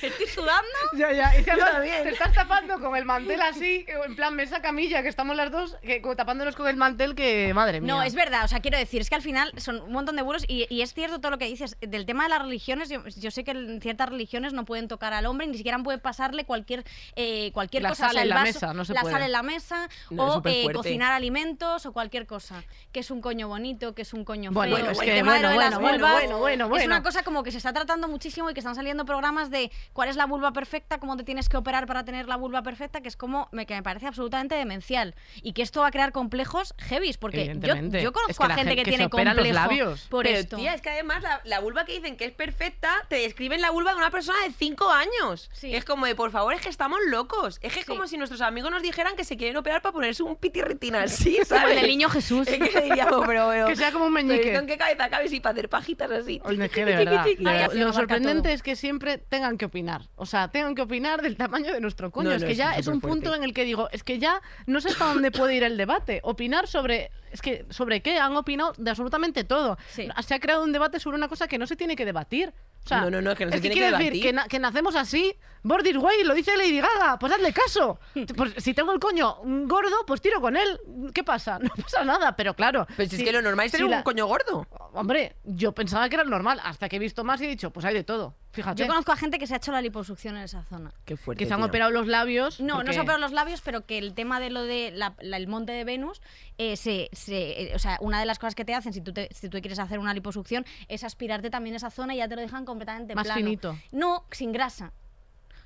Estoy sudando. Ya, ya. Y además también. te estás tapando con el mantel así, en plan mesa camilla, que estamos las dos, que como tapándonos con el mantel, que madre mía. No, es verdad, o sea, quiero decir, es que al final son un montón de bulos y, y es cierto todo lo que dices. Del tema de las religiones, yo, yo sé que en ciertas religiones no pueden tocar al hombre, ni siquiera puede pasarle cualquier, eh, cualquier La cosa. sal o sea, en el la vaso- mesa, no se La puede. sal en la mesa, No, es o eh, cocinar alimentos, o cualquier cosa. Que es un coño bonito, que es un coño Bueno, feo. es o el que tema de lo bueno, de las bueno, bueno, vulvas bueno, bueno, Es bueno. una cosa como que se está tratando muchísimo y que están saliendo programas de cuál es la vulva perfecta, cómo te tienes que operar para tener la vulva perfecta, que es como me, que me parece absolutamente demencial. Y que esto va a crear complejos heavies, porque yo, yo Es conozco que a gente que, que se tiene opera los complejo labios. por Pero, esto. tía, es que además la, la vulva que dicen que es perfecta, te describen la vulva de una persona de 5 años. Sí. Es como de, por favor, es que estamos locos. Es que es Sí. como si nuestros amigos nos dijeran que se quieren operar para ponerse un pitirritina así, Como ¿sabes? el del niño Jesús. Es que diríamos, pero, pero- Que sea como un meñique. ¿esto ¿En qué cabeza cabe si para hacer pajitas así? Oye, que de verdad. Ay, así Lo sorprendente todo. es que siempre tengan que opinar. O sea, tengan que opinar del tamaño de nuestro coño. No, es no, que ya es un superfuerte. punto en el que digo, es que ya no sé hasta dónde puede ir el debate. Opinar sobre. Es que, ¿sobre qué? Han opinado de absolutamente todo. Sí. Se ha creado un debate sobre una cosa que no se tiene que debatir. O sea, No, no, no, es que no se tiene que decir debatir. que, na- que nacemos así. This way, lo dice Lady Gaga. Pues hazle caso. Pues, si tengo el coño gordo, pues tiro con él. ¿Qué pasa? No pasa nada, pero claro. Pero si es que lo normal es si tener la- un coño gordo. Hombre, yo pensaba que era normal, hasta que he visto más y he dicho, pues hay de todo. Fíjate. Yo conozco a gente que se ha hecho la liposucción en esa zona. Qué fuerte. que se han tío. operado los labios. No, no se ha operado los labios, pero que el tema de lo de la- la- el monte de Venus, eh, se, se- eh, o sea, una de las cosas que te hacen si tú, te, si tú quieres hacer una liposucción es aspirarte también esa zona y ya te lo dejan completamente Más plano. finito. No, sin grasa.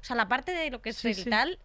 O sea, la parte de lo que es Sí, el sí. tal,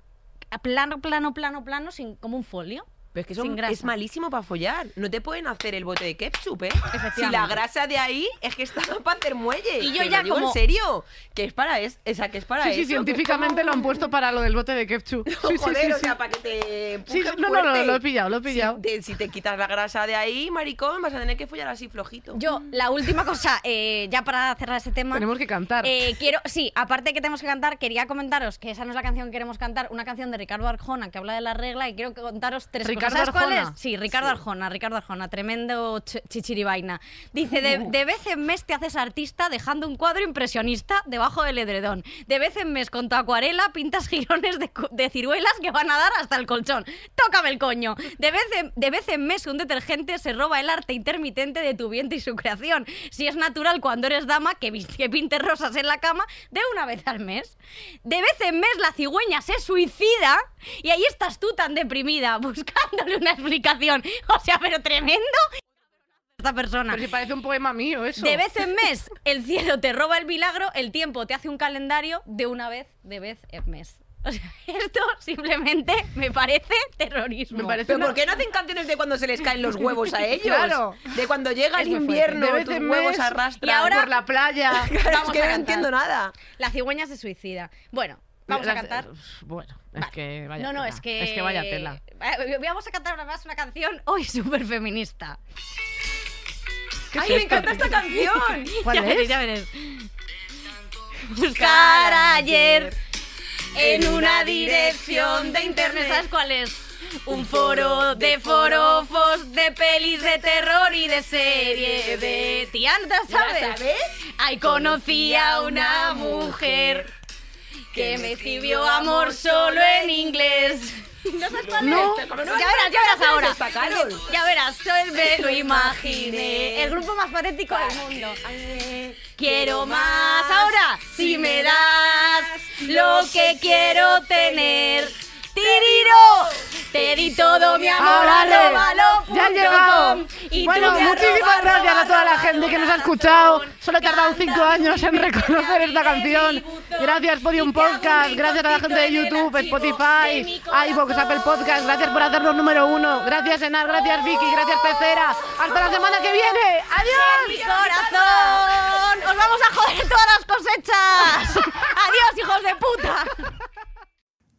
a plano, plano, plano, plano, sin, como un folio. Pero es que eso Sin grasa. es malísimo para follar. No te pueden hacer el bote de ketchup, ¿eh? Si la grasa de ahí es que está para hacer muelle. Y yo Te lo ya digo como- en serio. Que es para eso. O sea, que es para Sí, eso. sí, que científicamente es lo han puesto para lo del bote de ketchup. Sí, sí, Joder, sí, o sí. sea, para que te Sí, no, no, no, fuerte. lo he pillado, lo he pillado. Si te, si te quitas la grasa de ahí, maricón, vas a tener que follar así flojito. Yo, la última cosa, eh, ya para cerrar ese tema. Tenemos que cantar. Eh, quiero, sí, aparte de que tenemos que cantar, quería comentaros que esa no es la canción que queremos cantar, una canción de Ricardo Arjona que habla de la regla y quiero contaros tres ¿Ricardo. ¿Sabes cuál Arjona? es? Sí, Ricardo Arjona, Ricardo Arjona, tremendo ch- chichirivaina. Dice, de, de vez en mes te haces artista dejando un cuadro impresionista debajo del edredón. De vez en mes con tu acuarela pintas jirones de, ciruelas que van a dar hasta el colchón. Tócame el coño. De vez, en, de vez en mes un detergente se roba el arte intermitente de tu vientre y su creación. Si es natural cuando eres dama que, que pintes rosas en la cama de una vez al mes. De vez en mes la cigüeña se suicida y ahí estás tú tan deprimida buscándole una explicación. O sea, pero tremendo. Esta persona. Pero si parece un poema mío eso. De vez en mes el cielo te roba el milagro, el tiempo te hace un calendario de una vez, de vez en mes. O sea, esto simplemente me parece terrorismo. Me parece ¿Pero una- por qué no hacen canciones de cuando se les caen los huevos a ellos? Claro. De cuando llega Es el invierno, De vez tus en huevos mes, arrastran. y ahora- por la playa. Claro, es que no entiendo nada. La cigüeña se suicida. Bueno, vamos a cantar. Bueno, es que vaya no, no, tela. es que. Es que vaya tela. Eh, Vamos a cantar además una canción hoy súper feminista. ¿Qué es ¡Ay, me encanta esta canción! ¿Cuál ya es? Veréis, ya veréis. Buscar ayer en una dirección de internet. ¿Sabes cuál es? Un foro de forofos, de pelis de terror y de serie de tiandas, ¿sabes? sabes? Ahí conocí a una mujer que me escribió amor solo en inglés. ¿No sabes cuál No. es? Pero no ya verás, ya verás ahora. Carol. Ya verás, yo me lo imaginé. El grupo más patético del mundo. Quiero más ahora, si me das lo que quiero tener. Tiriro, te di todo mi amor, Ah, vale. arróbalo Ya han punto llegado. com. Y tú Bueno, me muchísimas gracias a toda la gente que nos ha escuchado. Solo he tardado cinco años en mi reconocer esta canción. mi. Gracias Podium Podcast, gracias a la gente de YouTube, mi Spotify, iVoox, Apple Podcast. Gracias por hacernos número uno. Gracias Enar, gracias Vicky, gracias Pecera. Hasta la semana que viene. mi ¡Adiós! corazón. Os vamos a joder todas las cosechas. Adiós, hijos de puta.